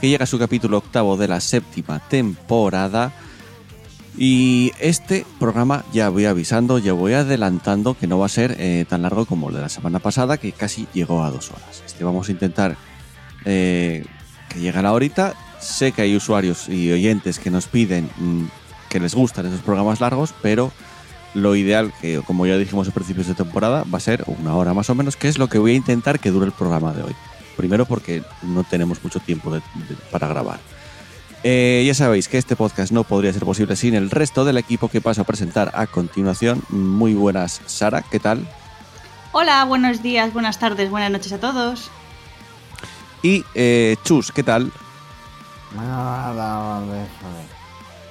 que llega a su capítulo octavo de la séptima temporada. Y este programa ya voy avisando, ya voy adelantando que no va a ser eh, tan largo como el de la semana pasada, que casi llegó a dos horas. Este vamos a intentar eh, que llegue a la horita. Sé que hay usuarios y oyentes que nos piden mm, que les gustan esos programas largos, pero lo ideal, que como ya dijimos a principios de temporada, va a ser una hora más o menos, que es lo que voy a intentar que dure el programa de hoy. Primero porque no tenemos mucho tiempo de- de- para grabar. Eh, ya sabéis que este podcast no podría ser posible sin el resto del equipo que paso a presentar a continuación. Muy buenas, Sara, ¿qué tal? Hola, buenos días, buenas tardes, buenas noches a todos. Y eh, Chus, ¿qué tal? Nada.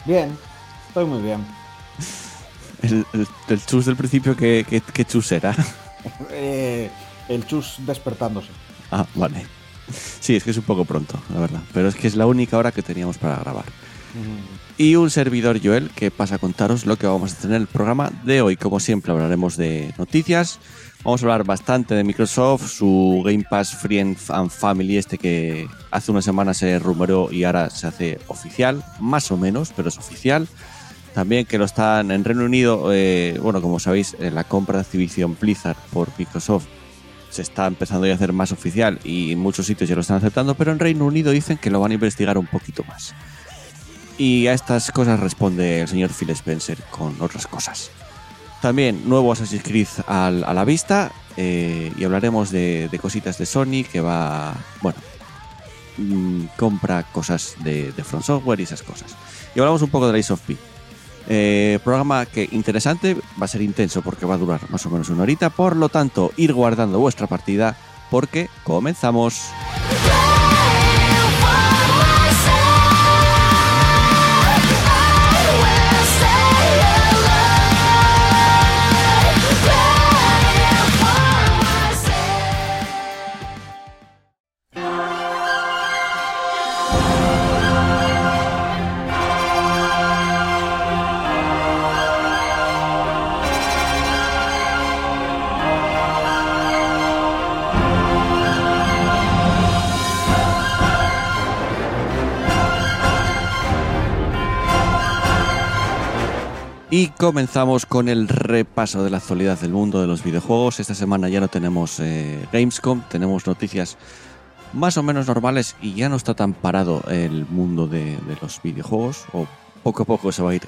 Bien, estoy muy bien. El, el- el Chus del principio, ¿qué, qué, qué Chus era? Eh, el chus despertándose. Ah, vale. Sí, es que es un poco pronto, la verdad. Pero es que es la única hora que teníamos para grabar. Y un servidor Joel que pasa a contaros lo que vamos a tener en el programa de hoy. Como siempre hablaremos de noticias. Vamos a hablar bastante de Microsoft, su Game Pass Free and Family este que hace una semana se rumoreó y ahora se hace oficial, más o menos, pero es oficial. También que lo están en Reino Unido, eh, bueno, como sabéis, la compra de Activision Blizzard por Microsoft se está empezando a hacer más oficial y muchos sitios ya lo están aceptando, pero en Reino Unido dicen que lo van a investigar un poquito más. Y a estas cosas responde el señor Phil Spencer con otras cosas. También nuevo Assassin's Creed al- a la vista eh, y hablaremos de, cositas de Sony que va, bueno, mm, compra cosas de, From Software y esas cosas. Y hablamos un poco de la of P. Eh, programa que interesante, va a ser intenso porque va a durar más o menos una horita, por lo tanto, ir guardando vuestra partida porque comenzamos. Comenzamos con el repaso de la actualidad del mundo de los videojuegos. Esta semana ya no tenemos eh, Gamescom, tenemos noticias más o menos normales y ya no está tan parado el mundo de, de los videojuegos. O poco a poco se va a ir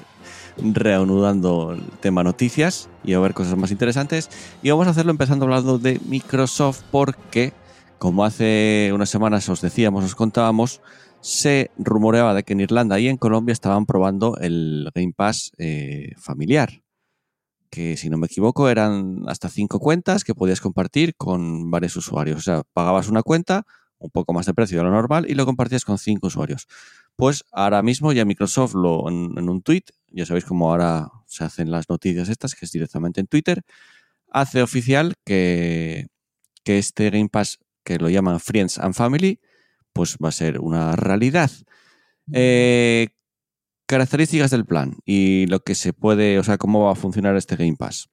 reanudando el tema noticias y a ver cosas más interesantes. Y vamos a hacerlo empezando hablando de Microsoft porque, como hace unas semanas os decíamos, os contábamos, se rumoreaba de que en Irlanda y en Colombia estaban probando el Game Pass eh, familiar. Que si no me equivoco eran hasta cinco cuentas que podías compartir con varios usuarios. O sea, pagabas una cuenta, un poco más de precio de lo normal, y lo compartías con cinco usuarios. Pues ahora mismo ya Microsoft lo en, en un tweet, ya sabéis cómo ahora se hacen las noticias estas, que es directamente en Twitter, hace oficial que, que este Game Pass, que lo llaman Friends and Family, pues va a ser una realidad. Eh, características del plan y lo que se puede, o sea, cómo va a funcionar este Game Pass.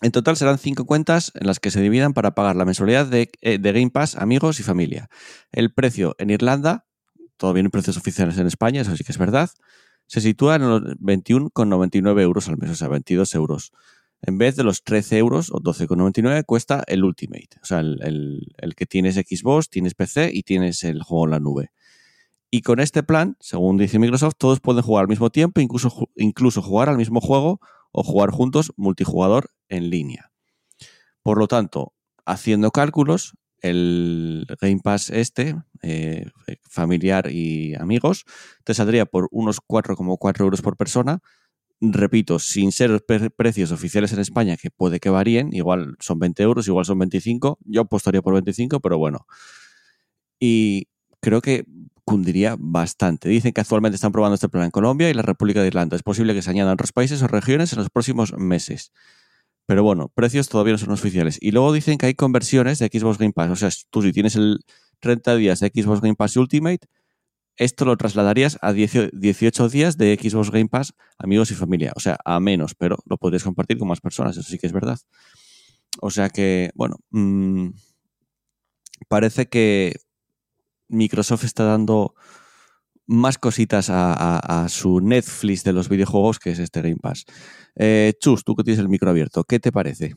En total serán cinco cuentas en las que se dividan para pagar la mensualidad de, eh, de Game Pass, amigos y familia. El precio en Irlanda, todavía no hay precios oficiales en España, eso sí que es verdad, se sitúa en los 21,99 euros al mes, o sea, 22 euros. En vez de los 13 euros o 12,99 cuesta el Ultimate. O sea, el, el- que tienes Xbox, tienes PC y tienes el juego en la nube. Y con este plan, según dice Microsoft, todos pueden jugar al mismo tiempo, incluso, incluso jugar al mismo juego o jugar juntos multijugador en línea. Por lo tanto, haciendo cálculos, el Game Pass este, eh, familiar y amigos, te saldría por unos 4,4 euros por persona. Repito, sin ser pre- precios oficiales en España, que puede que varíen, igual son 20 euros, igual son 25, yo apostaría por 25, pero bueno. Y creo que cundiría bastante. Dicen que actualmente están probando este plan en Colombia y la República de Irlanda. Es posible que se añadan otros países o regiones en los próximos meses. Pero bueno, precios todavía no son oficiales. Y luego dicen que hay conversiones de Xbox Game Pass. O sea, tú si tienes el 30 días de Xbox Game Pass Ultimate, esto lo trasladarías a 18 días de Xbox Game Pass, amigos y familia. O sea, a menos, pero lo podrías compartir con más personas. Eso sí que es verdad. O sea que, bueno, mmm, parece que Microsoft está dando más cositas a, a, a, su Netflix de los videojuegos, que es este Game Pass. Eh, Chus, tú que tienes el micro abierto, ¿qué te parece?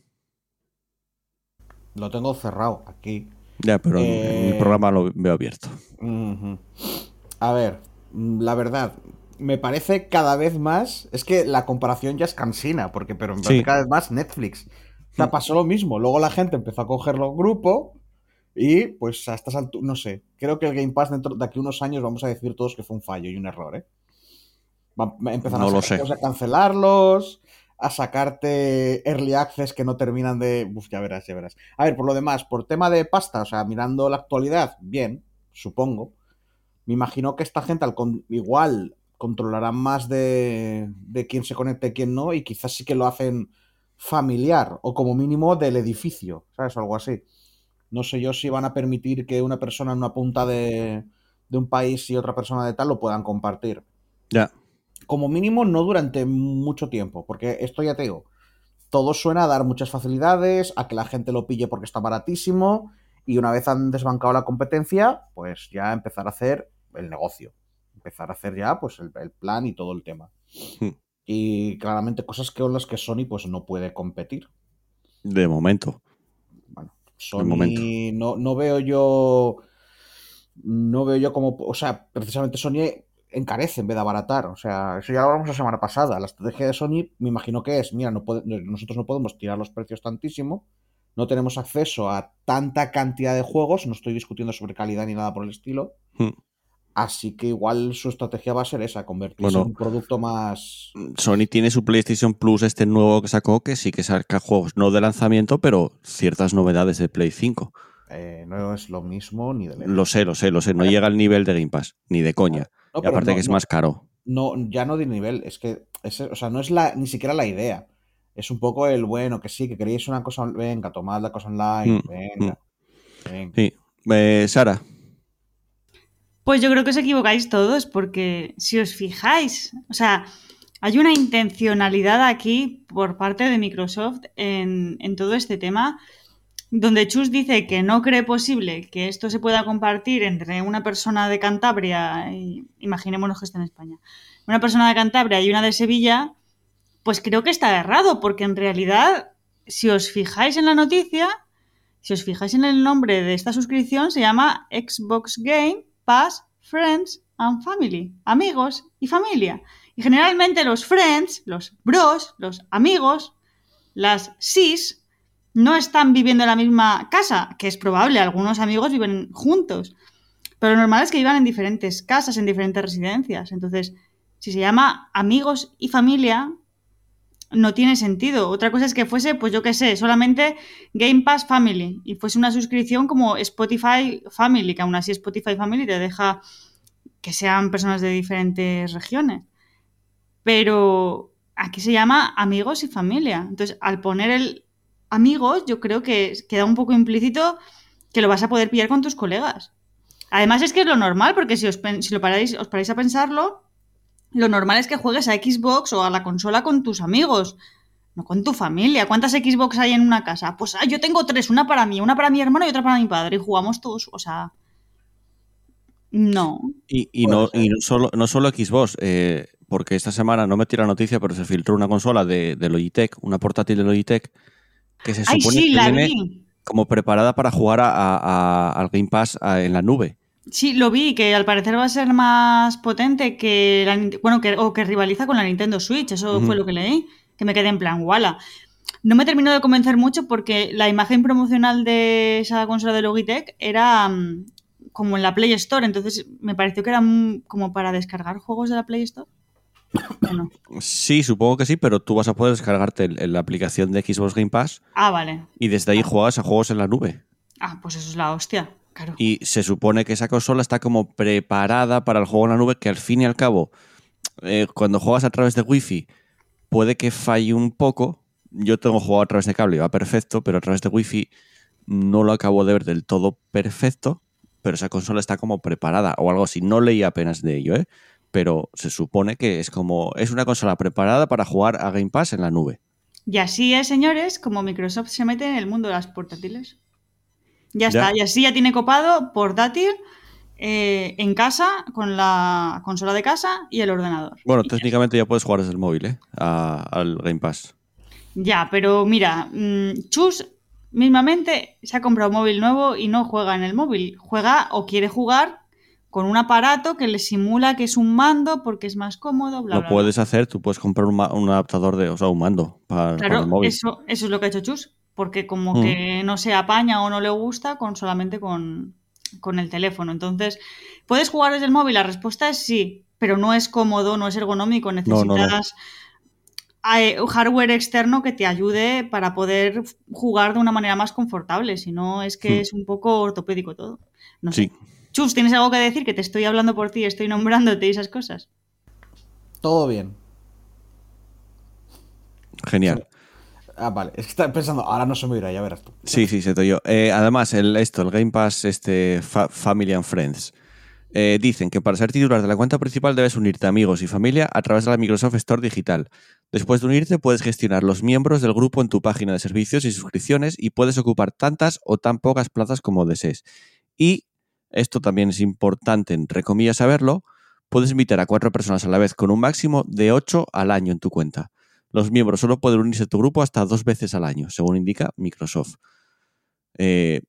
Lo tengo cerrado aquí. Ya, pero eh... en el programa lo veo abierto. Uh -huh. A ver, la verdad, me parece cada vez más. Es que la comparación ya es cansina, porque pero me parece sí. cada vez más Netflix. O sea, pasó lo mismo. Luego la gente empezó a cogerlo grupo y pues a estas alturas, no sé, creo que el Game Pass dentro de aquí unos años vamos a decir todos que fue un fallo y un error, ¿eh? Empezaron no a, a cancelarlos, a sacarte early access que no terminan de... Uf, ya verás, ya verás. A ver, por lo demás, por tema de pasta, o sea, mirando la actualidad, bien, supongo. Me imagino que esta gente al con... igual controlará más de, de quién se conecta y quién no, y quizás sí que lo hacen familiar, o como mínimo del edificio, ¿sabes? Algo así. No sé yo si van a permitir que una persona en una punta de, de un país y otra persona de tal lo puedan compartir. Ya. Como mínimo, no durante mucho tiempo, porque esto ya te digo, todo suena a dar muchas facilidades, a que la gente lo pille porque está baratísimo, y una vez han desbancado la competencia, pues ya empezar a hacer el negocio. Empezar a hacer ya pues el, el plan y todo el tema. Hmm. Y claramente cosas que con las que Sony pues no puede competir. De momento. Bueno, Sony no, no veo yo. No veo yo como. O sea, precisamente Sony encarece en vez de abaratar. O sea, eso ya lo hablamos la semana pasada. La estrategia de Sony, me imagino que es: mira, no puede, nosotros no podemos tirar los precios tantísimo. No tenemos acceso a tanta cantidad de juegos. No estoy discutiendo sobre calidad ni nada por el estilo. Hmm. Así que igual su estrategia va a ser esa, convertirse Bueno, en un producto más. Sony tiene su PlayStation Plus, este nuevo que sacó, que sí que saca juegos no de lanzamiento, pero ciertas novedades de Play 5. Eh, no es lo mismo ni de lejos. Lo sé, lo sé, lo sé. No llega al nivel de Game Pass, ni de coña. No, y aparte no- que es no- más caro. No, ya no de nivel, es que, es- o sea, no es la, ni siquiera la idea. Es un poco el bueno, que sí, que queréis una cosa, venga, tomad la cosa online, Mm, venga, venga. Sí. Eh, Sara, Pues yo creo que os equivocáis todos, porque si os fijáis, o sea, hay una intencionalidad aquí por parte de Microsoft en, todo este tema, donde Chus dice que no cree posible que esto se pueda compartir entre una persona de Cantabria, y imaginémonos que está en España, una persona de Cantabria y una de Sevilla, pues creo que está errado, porque en realidad, si os fijáis en la noticia, si os fijáis en el nombre de esta suscripción, se llama Xbox Game Pass Friends and Family, amigos y familia. Y generalmente los friends, los bros, los amigos, las sis, no están viviendo en la misma casa, que es probable, algunos amigos viven juntos. Pero lo normal es que vivan en diferentes casas, en diferentes residencias. Entonces, si se llama amigos y familia, no tiene sentido. Otra cosa es que fuese, pues yo qué sé, solamente Game Pass Family y fuese una suscripción como Spotify Family, que aún así Spotify Family te deja que sean personas de diferentes regiones. Pero aquí se llama amigos y familia. Entonces, al poner el amigos, yo creo que queda un poco implícito que lo vas a poder pillar con tus colegas. Además es que es lo normal, porque si os, si lo paráis, os paráis a pensarlo, lo normal es que juegues a Xbox o a la consola con tus amigos, no con tu familia. ¿Cuántas Xbox hay en una casa? Pues ah, yo tengo tres, una para mí, una para mi hermano y otra para mi padre, y jugamos todos, o sea... No. y, y no, ser. y no solo, no solo Xbox, eh, porque esta semana no metí la noticia, pero se filtró una consola de, de Logitech, una portátil de Logitech, que se Ay, supone sí, que la viene vi. como preparada para jugar a- a- a- al Game Pass a- en la nube. Sí, lo vi, que al parecer va a ser más potente que la bueno, que, o que rivaliza con la Nintendo Switch, eso fue lo que leí, que me quedé en plan, wala. No me terminó de convencer mucho porque la imagen promocional de esa consola de Logitech era mm, como en la Play Store, entonces me pareció que era mm, como para descargar juegos de la Play Store. Sí, supongo que sí, pero tú vas a poder descargarte el- el- la aplicación de Xbox Game Pass Ah, vale. y desde ahí juegas a juegos en la nube. Ah, pues eso es la hostia. Claro. Y se supone que esa consola está como preparada para el juego en la nube, que al fin y al cabo, eh, cuando juegas a través de Wi-Fi, puede que falle un poco. Yo tengo jugado a través de cable y va perfecto, pero a través de Wi-Fi no lo acabo de ver del todo perfecto. Pero esa consola está como preparada o algo así. No leí apenas de ello, ¿eh? Pero se supone que es como. Es una consola preparada para jugar a Game Pass en la nube. Y así es, señores, como Microsoft se mete en el mundo de las portátiles. Ya, Ya. está, y así ya tiene copado portátil eh, en casa, con la consola de casa y el ordenador. Bueno, Y técnicamente ya puedes jugar desde el móvil, ¿eh? A- al Game Pass. Ya, pero mira, mm, Chus mismamente se ha comprado un móvil nuevo y no juega en el móvil. Juega o quiere jugar con un aparato que le simula que es un mando porque es más cómodo, bla, lo bla, bla. puedes hacer, tú puedes comprar un, adaptador de, o sea, un mando para, para el móvil. eso, eso es lo que ha hecho Chus, porque como Mm. que no se apaña o no le gusta con solamente con, con el teléfono. Entonces, ¿puedes jugar desde el móvil? La respuesta es sí, pero no es cómodo, no es ergonómico, no, necesitas no. eh, hardware externo que te ayude para poder jugar de una manera más confortable, si no es que Mm. es un poco ortopédico todo. No sé. Sí. Chus, ¿tienes algo que decir? Que te estoy hablando por ti, estoy nombrándote y esas cosas. Todo bien. Genial. Ah, vale. Es que estaba pensando, ahora no se me irá, ya verás tú. Sí, sí, se te oyó. Eh, además, el, esto, el Game Pass este, Fa- Family and Friends, eh, dicen que para ser titular de la cuenta principal debes unirte a amigos y familia a través de la Microsoft Store digital. Después de unirte, puedes gestionar los miembros del grupo en tu página de servicios y suscripciones y puedes ocupar tantas o tan pocas plazas como desees. Y esto también es importante, entre comillas, saberlo, puedes invitar a cuatro personas a la vez con un máximo de ocho al año en tu cuenta. Los miembros solo pueden unirse a tu grupo hasta dos veces al año, según indica Microsoft. Eh,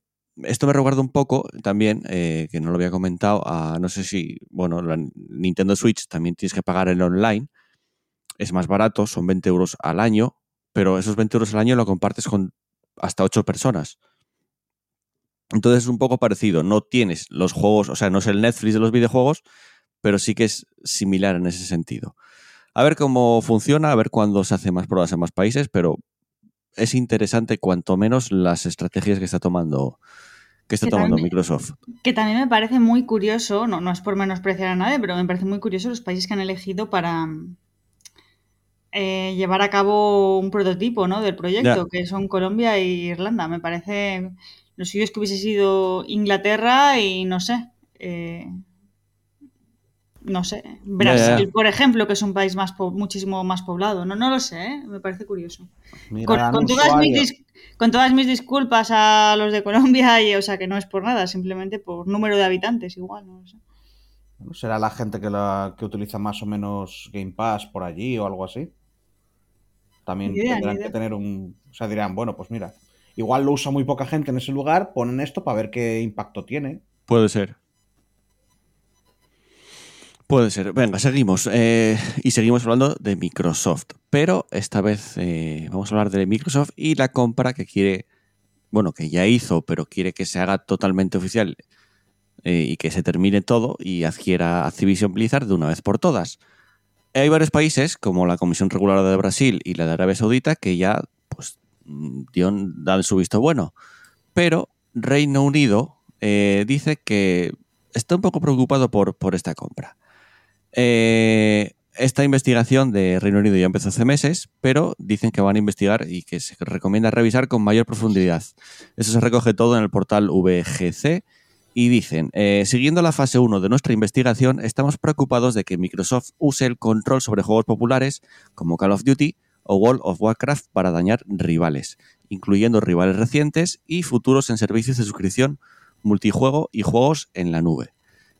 esto me recuerda un poco también, eh, que no lo había comentado, a no sé si, bueno, la Nintendo Switch también tienes que pagar el online. Es más barato, son 20 euros al año, pero esos 20 euros al año lo compartes con hasta 8 personas. Entonces es un poco parecido. No tienes los juegos, o sea, no es el Netflix de los videojuegos, pero sí que es similar en ese sentido. A ver cómo funciona, a ver cuándo se hacen más pruebas en más países, pero es interesante cuanto menos las estrategias que está tomando que está Que tomando también- Microsoft. Que también me parece muy curioso, no, no es por menospreciar a nadie, pero me parece muy curioso los países que han elegido para eh, llevar a cabo un prototipo ¿no? del proyecto, Ya. que son Colombia e Irlanda. Me parece lo suyo es que hubiese sido Inglaterra y no sé. eh, no sé, Brasil, por ejemplo, que es un país más po- muchísimo más poblado. No, no lo sé, ¿eh? me parece curioso. Mira, Con, todas mis con todas mis disculpas a los de Colombia, y, o sea que no es por nada, simplemente por número de habitantes, igual, no lo sé. ¿No ¿Será la gente que, la, que utiliza más o menos Game Pass por allí o algo así? También idea, tendrán que tener un... O sea, dirán, bueno, pues mira, igual lo usa muy poca gente en ese lugar, ponen esto para ver qué impacto tiene. Puede ser. Puede ser. Venga, seguimos. Eh, y seguimos hablando de Microsoft. Pero esta vez eh, vamos a hablar de Microsoft y la compra que quiere, bueno, que ya hizo, pero quiere que se haga totalmente oficial eh, y que se termine todo y adquiera Activision Blizzard de una vez por todas. Hay varios países, como la Comisión Reguladora de Brasil y la de Arabia Saudita, que ya pues, dan su visto bueno. Pero Reino Unido dice que está un poco preocupado por, por esta compra. Eh, esta investigación de Reino Unido ya empezó hace meses, pero dicen que van a investigar y que se recomienda revisar con mayor profundidad. Eso se recoge todo en el portal VGC y dicen, eh, siguiendo la fase 1 de nuestra investigación, estamos preocupados de que Microsoft use el control sobre juegos populares como Call of Duty o World of Warcraft para dañar rivales, incluyendo rivales recientes y futuros en servicios de suscripción, multijuego y juegos en la nube.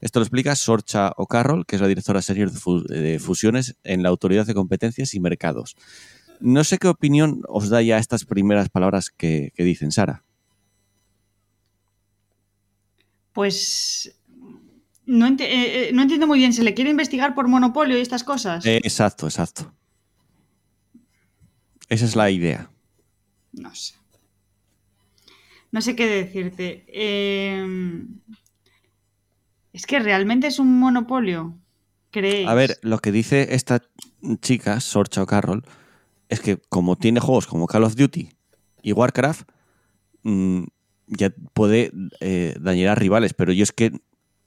Esto lo explica Sorcha O'Carroll, que es la directora senior de, fu- de fusiones en la Autoridad de Competencias y Mercados. No sé qué opinión os da ya estas primeras palabras que, que dicen, Sara. Pues no, eh, eh, no entiendo muy bien, ¿se le quiere investigar por monopolio y estas cosas? Eh, exacto, exacto. Esa es la idea. No sé. No sé qué decirte. Eh, Es que realmente es un monopolio. ¿Creéis? A ver, lo que dice esta chica, Sorcha O'Carroll, es que como tiene juegos como Call of Duty y Warcraft, mm, ya puede eh, dañar a rivales, pero yo es que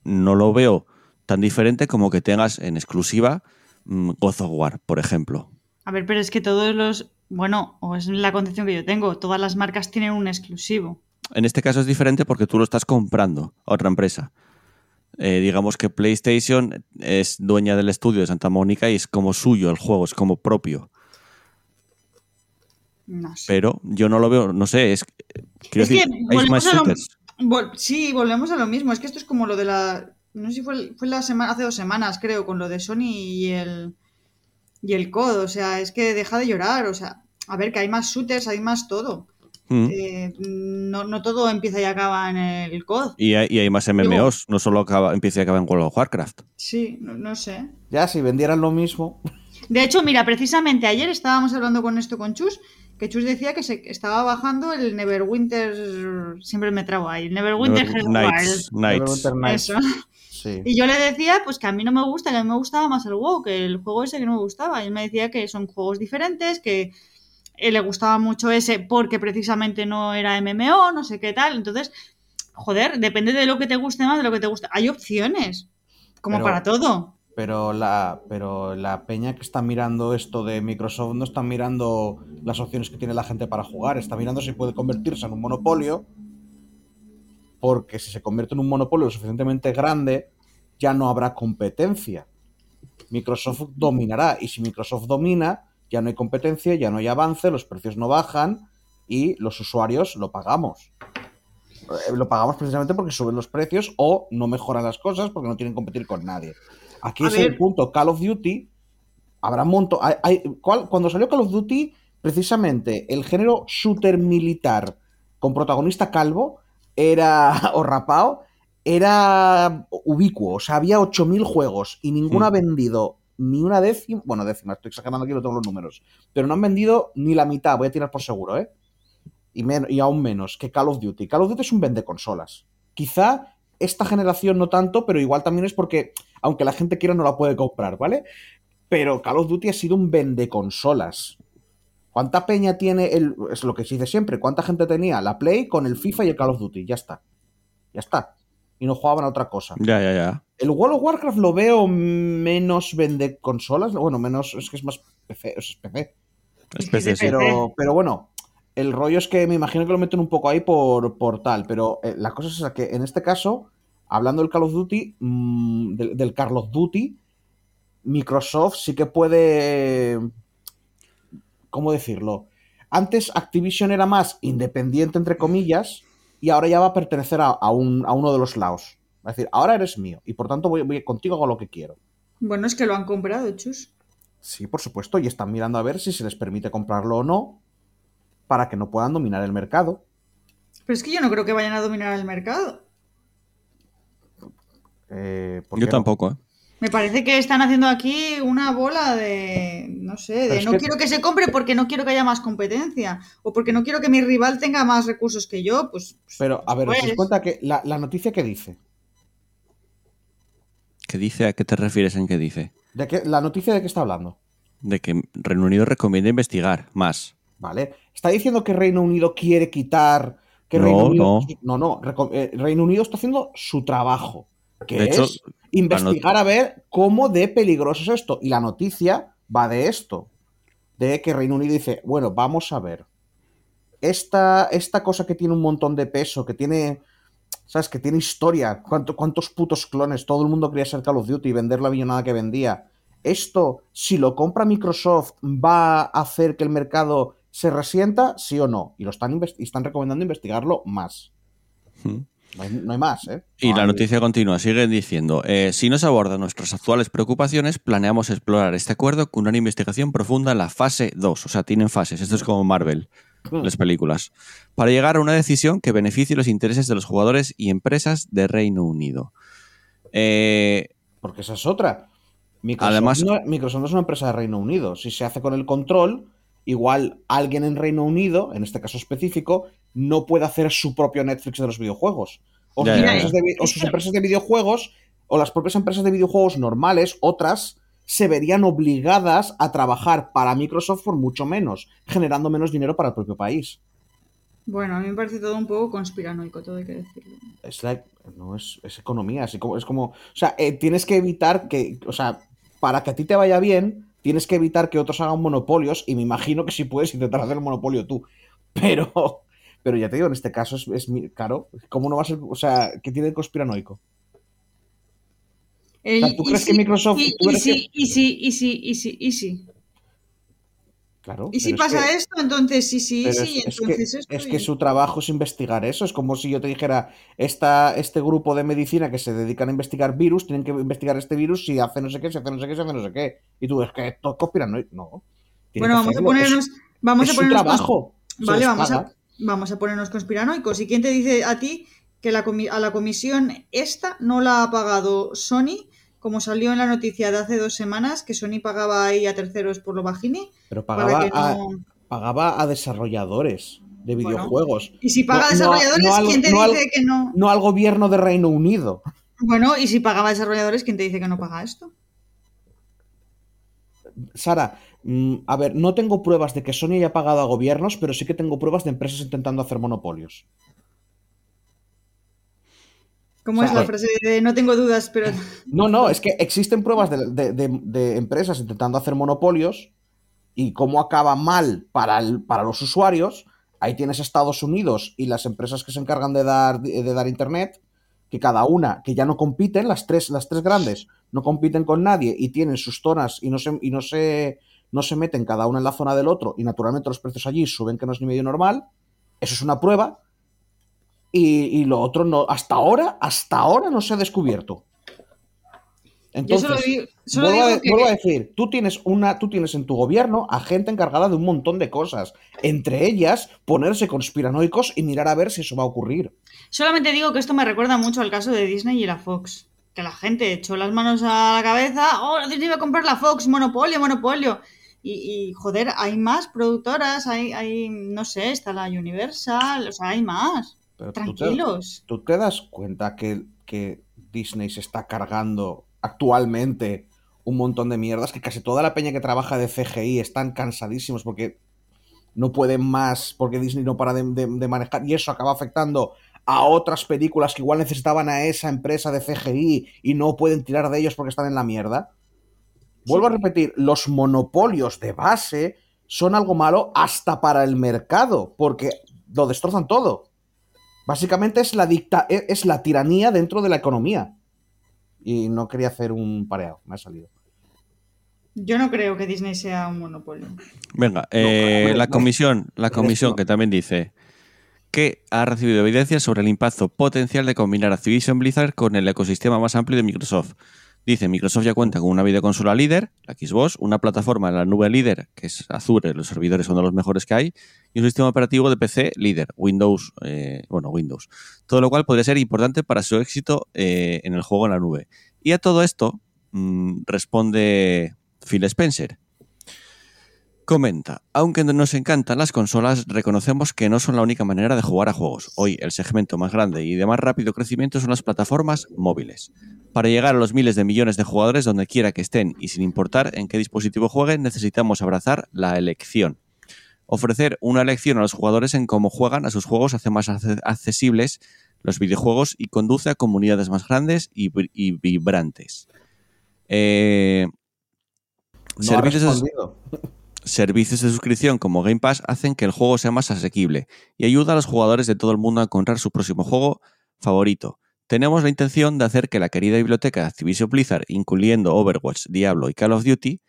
no lo veo tan diferente como que tengas en exclusiva mm, God of War, por ejemplo. A ver, pero es que todos los. Bueno, o es la concepción que yo tengo, todas las marcas tienen un exclusivo. En este caso es diferente porque tú lo estás comprando a otra empresa. Eh, digamos que PlayStation es dueña del estudio de Santa Mónica y es como suyo el juego, es como propio. No sé. Pero yo no lo veo, no sé, es. Decir, que hay volvemos más a lo- shooters. Vol- sí, volvemos a lo mismo. Es que esto es como lo de la. No sé si fue, fue la semana, hace dos semanas, creo, con lo de Sony y el. Y el COD. O sea, es que deja de llorar. O sea, a ver, que hay más shooters, hay más todo. Mm. Eh, no, no todo empieza y acaba en el COD. Y hay, y hay más MMOs, no solo acaba, empieza y acaba en World of Warcraft. Sí, no, no sé. Ya, si vendieran lo mismo. De hecho, mira, precisamente ayer estábamos hablando con esto con Chus, que Chus decía que se que estaba bajando el Neverwinter. Siempre me trabo ahí. El Neverwinter Never-. Nights, Nights. Neverwinter Nights. Eso. Sí. Y yo le decía, pues que a mí no me gusta, que a mí me gustaba más el WoW, que el juego ese que no me gustaba. Y él me decía que son juegos diferentes, que eh, le gustaba mucho ese porque precisamente no era MMO, no sé qué tal. Entonces, joder, depende de lo que te guste más, de lo que te guste. Hay opciones, como Pero- para todo. Pero la, pero la peña que está mirando esto de Microsoft no está mirando las opciones que tiene la gente para jugar, está mirando si puede convertirse en un monopolio, porque si se convierte en un monopolio lo suficientemente grande, ya no habrá competencia. Microsoft dominará, y si Microsoft domina, ya no hay competencia, ya no hay avance, los precios no bajan y los usuarios lo pagamos. Eh, Lo pagamos precisamente porque suben los precios o no mejoran las cosas porque no tienen que competir con nadie. Aquí A es ver. el punto. Call of Duty, habrá un montón. hay- hay- ¿cuál- cuando salió Call of Duty, precisamente el género shooter militar con protagonista calvo era, o rapao, era ubicuo. O sea, había 8.000 juegos y ninguno Hmm. ha vendido ni una décima. Bueno, décima, estoy exagerando aquí, no tengo los números. Pero no han vendido ni la mitad, voy a tirar por seguro, ¿eh? Y, y aún menos que Call of Duty. Call of Duty es un vende consolas. Quizá esta generación no tanto, pero igual también es porque, aunque la gente quiera, no la puede comprar, ¿vale? Pero Call of Duty ha sido un vende consolas. ¿Cuánta peña tiene el. Es lo que se dice siempre. ¿Cuánta gente tenía la Play con el FIFA y el Call of Duty? Ya está. Ya está. Y no jugaban a otra cosa. Ya, ya, ya. El World of Warcraft lo veo menos vende consolas. Bueno, menos. Es que es más PC. Es PC. Especie, sí. Pero, pero bueno, el rollo es que me imagino que lo meten un poco ahí por, por tal. Pero eh, la cosa es esa, que en este caso, hablando del Call of Duty, mm, del, del Call of Duty, Microsoft sí que puede. ¿Cómo decirlo? Antes Activision era más independiente, entre comillas, y ahora ya va a pertenecer a, a un- a uno de los lados. Es decir, ahora eres mío, y por tanto voy, voy contigo hago lo que quiero. Bueno, es que lo han comprado, Chus. Sí, por supuesto, y están mirando a ver si se les permite comprarlo o no, para que no puedan dominar el mercado. Pero es que yo no creo que vayan a dominar el mercado. Eh, ¿por Yo tampoco, ¿eh? Me parece que están haciendo aquí una bola de, no sé, Pero de es no que- quiero que se compre porque no quiero que haya más competencia o porque no quiero que mi rival tenga más recursos que yo, pues... pues, Pero, a ver, ¿os pues, dais cuenta que la, la noticia que dice? ¿Qué dice? ¿A qué te refieres en qué dice? ¿De qué, ¿La noticia de qué está hablando? De que Reino Unido recomienda investigar más. ¿Vale? Está diciendo que Reino Unido quiere quitar. Que No, Reino Unido. no. No, no. eh, Reino Unido está haciendo su trabajo. Que De hecho, es investigar a ver cómo de peligroso es esto. Y la noticia va de esto. De que Reino Unido dice, bueno, vamos a ver. Esta, esta cosa que tiene un montón de peso, que tiene. ¿Sabes? Que tiene historia. ¿Cuánto- ¿Cuántos putos clones? Todo el mundo quería ser Call of Duty y vender la billonada que vendía. Esto, si lo compra Microsoft, ¿va a hacer que el mercado se resienta? ¿Sí o no? Y lo están, y están recomendando investigarlo más. Mm. No hay, no hay más, ¿eh? Y la noticia continúa, sigue diciendo, eh, si no se abordan nuestras actuales preocupaciones, planeamos explorar este acuerdo con una investigación profunda en la fase 2, o sea, tienen fases, esto es como Marvel, Mm. las películas, para llegar a una decisión que beneficie los intereses de los jugadores y empresas de Reino Unido. Eh, Porque esa es otra. Microsoft, Además- no, Microsoft no es una empresa de Reino Unido. Si se hace con el control, igual alguien en Reino Unido, en este caso específico, no puede hacer su propio Netflix de los videojuegos. O, Ya, sus, ya, ya. empresas de vi- o sus empresas de videojuegos, o las propias empresas de videojuegos normales, otras, se verían obligadas a trabajar para Microsoft por mucho menos, generando menos dinero para el propio país. Bueno, a mí me parece todo un poco conspiranoico, todo hay que decirlo. Es, la- no, es, es economía, es como, es como, o sea, eh, tienes que evitar que, o sea, para que a ti te vaya bien, tienes que evitar que otros hagan monopolios y me imagino que sí puedes intentar hacer el monopolio tú, pero, pero ya te digo, en este caso es, es claro, ¿cómo no va a ser, o sea, que tiene el conspiranoico? Eh, sea, ¿tú crees que Microsoft- Y, y sí, y sí, y sí, y sí, y sí. Claro. Y si es pasa que- esto, entonces sí, sí, sí, es, es que, entonces es que su trabajo es investigar eso. Es como si yo te dijera, esta, este grupo de medicina que se dedican a investigar virus, tienen que investigar este virus si hace no sé qué, si hace no sé qué, si hace no sé qué. Y tú, es que esto conspiranoico. No. Bueno, vamos a ponernos. Vamos es a su ponernos. cons- trabajo. Vale, vamos a, vamos a ponernos conspiranoicos. ¿Y quién te dice a ti que la a la comisión esta no la ha pagado Sony? Como salió en la noticia de hace dos semanas, que Sony pagaba ahí a terceros por lo bajini. Pero pagaba, a, pagaba a desarrolladores de Bueno. videojuegos. Y si paga a desarrolladores, no al- ¿quién te no al- dice que no? No al gobierno de Reino Unido. Bueno, y si pagaba a desarrolladores, ¿quién te dice que no paga esto? Sara, mm, a ver, no tengo pruebas de que Sony haya pagado a gobiernos, pero sí que tengo pruebas de empresas intentando hacer monopolios. ¿Cómo O es la frase de no tengo dudas, pero No, no, es que existen pruebas de, de- de- de empresas intentando hacer monopolios y cómo acaba mal para, el- para los usuarios. Ahí tienes Estados Unidos y las empresas que se encargan de dar, de dar Internet, que cada una, que ya no compiten, las tres, las tres grandes, no compiten con nadie y tienen sus zonas y no se, y no se, no se meten cada una en la zona del otro y naturalmente los precios allí suben que no es ni medio normal. Eso es una prueba. Y, y lo otro no, hasta ahora, hasta ahora no se ha descubierto. solo Entonces, digo, solo vuelvo, digo a, que... vuelvo a decir, tú tienes, una, tú tienes en tu gobierno a gente encargada de un montón de cosas. Entre ellas, ponerse conspiranoicos y mirar a ver si eso va a ocurrir. Solamente digo que esto me recuerda mucho al caso de Disney y la Fox. Que la gente echó las manos a la cabeza, oh, Disney va a comprar la Fox, monopolio, monopolio. Y, y, joder, hay más productoras, hay, hay, no sé, está la Universal, o sea, hay más. Pero tú te, Tranquilos. tú te das cuenta que, que Disney se está cargando actualmente un montón de mierdas, que casi toda la peña que trabaja de CGI están cansadísimos porque no pueden más, porque Disney no para de, de- de manejar, y eso acaba afectando a otras películas que igual necesitaban a esa empresa de CGI y no pueden tirar de ellos porque están en la mierda. Vuelvo a repetir, los monopolios de base son algo malo hasta para el mercado, porque lo destrozan todo. Básicamente es la dicta e, es la tiranía dentro de la economía. Y no quería hacer un pareado, me ha salido. Yo no creo que Disney sea un monopolio. Venga, eh, la comisión, la comisión que también dice que ha recibido evidencia sobre el impacto potencial de combinar Activision Blizzard con el ecosistema más amplio de Microsoft. Dice, Microsoft ya cuenta con una videoconsola líder, la Xbox, una plataforma en la nube líder, que es Azure, los servidores son de los mejores que hay, y un sistema operativo de PC líder, Windows, eh, bueno, Windows. Todo lo cual podría ser importante para su éxito eh, en el juego en la nube. Y a todo esto mm, responde Phil Spencer. Comenta, aunque nos encantan las consolas, reconocemos que no son la única manera de jugar a juegos. Hoy el segmento más grande y de más rápido crecimiento son las plataformas móviles. Para llegar a los miles de millones de jugadores donde quiera que estén y sin importar en qué dispositivo jueguen, necesitamos abrazar la elección. Ofrecer una elección a los jugadores en cómo juegan a sus juegos hace más acce- accesibles los videojuegos y conduce a comunidades más grandes y, vi- y vibrantes. Eh, No Servicios ha de- respondido. Servicios de suscripción como Game Pass hacen que el juego sea más asequible y ayuda a los jugadores de todo el mundo a encontrar su próximo juego favorito. Tenemos la intención de hacer que la querida biblioteca de Activision Blizzard, incluyendo Overwatch, Diablo y Call of Duty,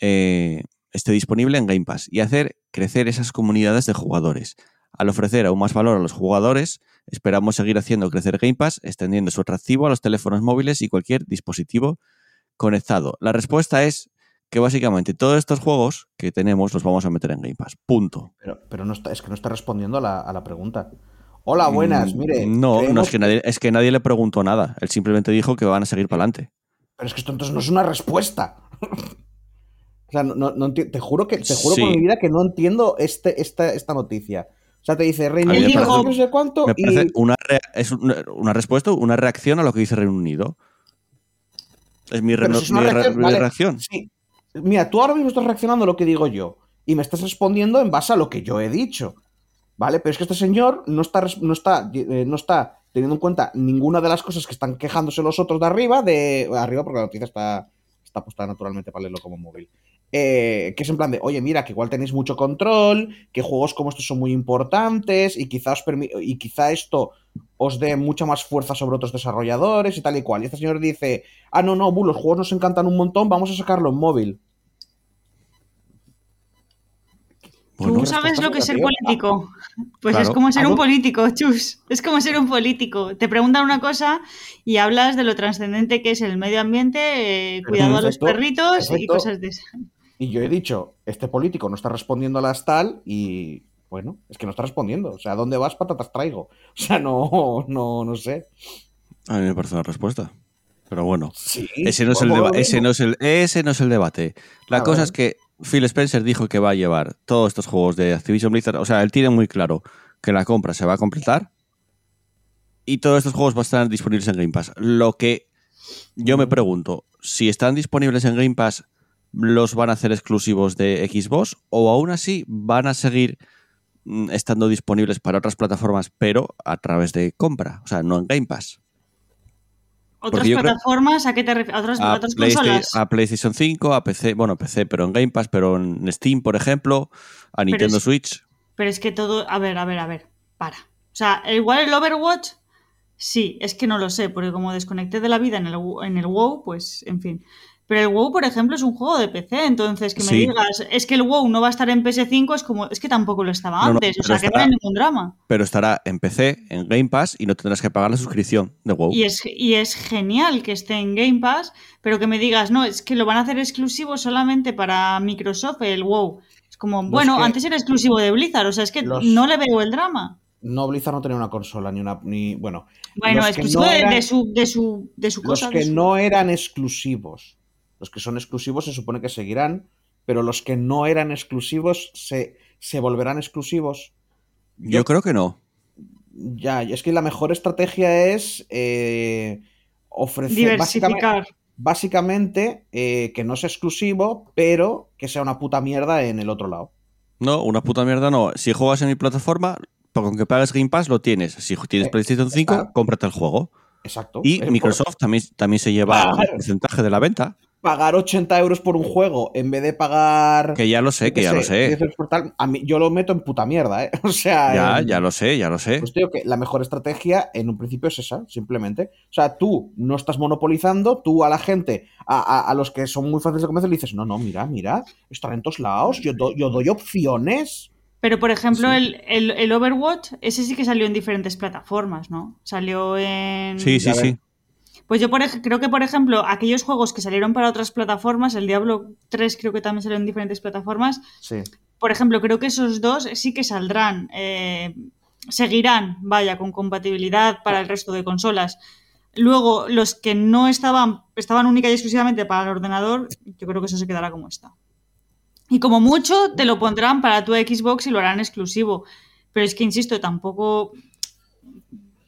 eh, esté disponible en Game Pass y hacer crecer esas comunidades de jugadores. Al ofrecer aún más valor a los jugadores, esperamos seguir haciendo crecer Game Pass, extendiendo su atractivo a los teléfonos móviles y cualquier dispositivo conectado. La respuesta es que básicamente todos estos juegos que tenemos los vamos a meter en Game Pass. Punto. Pero, pero no está, es que no está respondiendo a la, a la pregunta. Hola, buenas, Mm, mire. No, no es que, nadie, es que nadie le preguntó nada. Él simplemente dijo que van a seguir para adelante. Pero es que esto entonces no es una respuesta. o sea, no, no- te juro que te juro Sí. por mi vida que no entiendo este, esta, esta noticia. O sea, te dice Reino Unido, no sé cuánto, Me y una, es una, una respuesta, una reacción a lo que dice Reino Unido. Es mi, re- es reacción, mi vale, reacción. sí. Mira, tú ahora mismo estás reaccionando a lo que digo yo. Y me estás respondiendo en base a lo que yo he dicho. ¿vale? Pero es que este señor no está, no está, eh, no está teniendo en cuenta ninguna de las cosas que están quejándose los otros de arriba, de arriba porque la noticia está, está puesta naturalmente para leerlo como móvil. Eh, que es en plan de, oye, mira, que igual tenéis mucho control, que juegos como estos son muy importantes y quizá, os y quizá esto os dé mucha más fuerza sobre otros desarrolladores y tal y cual. Y este señor dice, ah, no, no, bu, los juegos nos encantan un montón, vamos a sacarlo en móvil. Bueno, ¿Tú ¿qué sabes lo que es ser político? Pues Claro. es como ser Ah, un no. político, chus. Es como ser un político. Te preguntan una cosa y hablas de lo trascendente que es el medio ambiente, eh, cuidado a los Perfecto, perritos y cosas de esas. Y yo he dicho, este político no está respondiendo a las tal y bueno, es que no está respondiendo. O sea, ¿dónde vas? Patatas traigo. O sea, no, no, no sé. A mí me parece una respuesta. Pero bueno, Sí, ese no, es el ese, no es el, ese no es el debate. La A cosa ver. es que Phil Spencer dijo que va a llevar todos estos juegos de Activision Blizzard. O sea, él tiene muy claro que la compra se va a completar y todos estos juegos van a estar disponibles en Game Pass. Lo que yo me pregunto, si están disponibles en Game Pass, ¿los van a hacer exclusivos de Xbox o aún así van a seguir mm, estando disponibles para otras plataformas, pero a través de compra? O sea, no en Game Pass. Otras plataformas, ¿a qué te refieres? ¿A otras, a a, otras PlayStation, consolas? a PlayStation 5, a PC, bueno, PC, pero en Game Pass, pero en Steam, por ejemplo, a Nintendo es- Switch. Pero es que todo. A ver, a ver, a ver. Para. O sea, igual el Overwatch. Sí, es que no lo sé, porque como desconecté de la vida en el, en el WoW, pues, en fin. Pero el WoW, por ejemplo, es un juego de PC, entonces que me Sí. digas, es que el WoW no va a estar en PS5, es como, es que tampoco lo estaba No, no, antes, o sea, que no hay ningún drama. Pero estará en PC, en Game Pass, y no tendrás que pagar la suscripción de WoW. Y es, y es genial que esté en Game Pass, pero que me digas, no, es que lo van a hacer exclusivo solamente para Microsoft, el WoW. Es como, Los bueno, que- antes era exclusivo de Blizzard, o sea, es que Los- no le veo el drama. No, Blizzard no tenía una consola ni una. Ni, bueno, Bueno, los exclusivo no de, eran- de su, de su, de su los cosa. de que su- no eran exclusivos. Los que son exclusivos se supone que seguirán, pero los que no eran exclusivos se, se volverán exclusivos. Yo creo que no. Ya, y es que la mejor estrategia es eh, ofrecer. Básicamente, diversificar. básicamente eh, que no sea exclusivo, pero que sea una puta mierda en el otro lado. No, una puta mierda no. Si juegas en mi plataforma, con que pagues Game Pass lo tienes. Si tienes Eh, PlayStation 5, está. cómprate el juego. Exacto. Y Microsoft también, también se lleva un Claro. porcentaje de la venta. Pagar 80 euros por un juego en vez de pagar. Que ya lo sé, que ya lo sé. 10 euros por tal, a mí, yo lo meto en puta mierda, ¿eh? O sea. Ya, en- ya lo sé, ya lo sé. Pues digo que la mejor estrategia en un principio es esa, simplemente. O sea, tú no estás monopolizando, tú a la gente, a, a- a los que son muy fáciles de convencer, le dices, no, no, mira, mira, están en todos lados, yo, do- yo doy opciones. Pero, por ejemplo, Sí. el, el, el Overwatch, ese sí que salió en diferentes plataformas, ¿no? Salió en... Sí, sí, sí. Pues yo por creo que, por ejemplo, aquellos juegos que salieron para otras plataformas, el Diablo 3 creo que también salió en diferentes plataformas, Sí. por ejemplo, creo que esos dos sí que saldrán, eh, seguirán, vaya, con compatibilidad para el resto de consolas. Luego, los que no estaban, estaban única y exclusivamente para el ordenador, yo creo que eso se quedará como está. Y como mucho, te lo pondrán para tu Xbox y lo harán exclusivo. Pero es que, insisto, tampoco...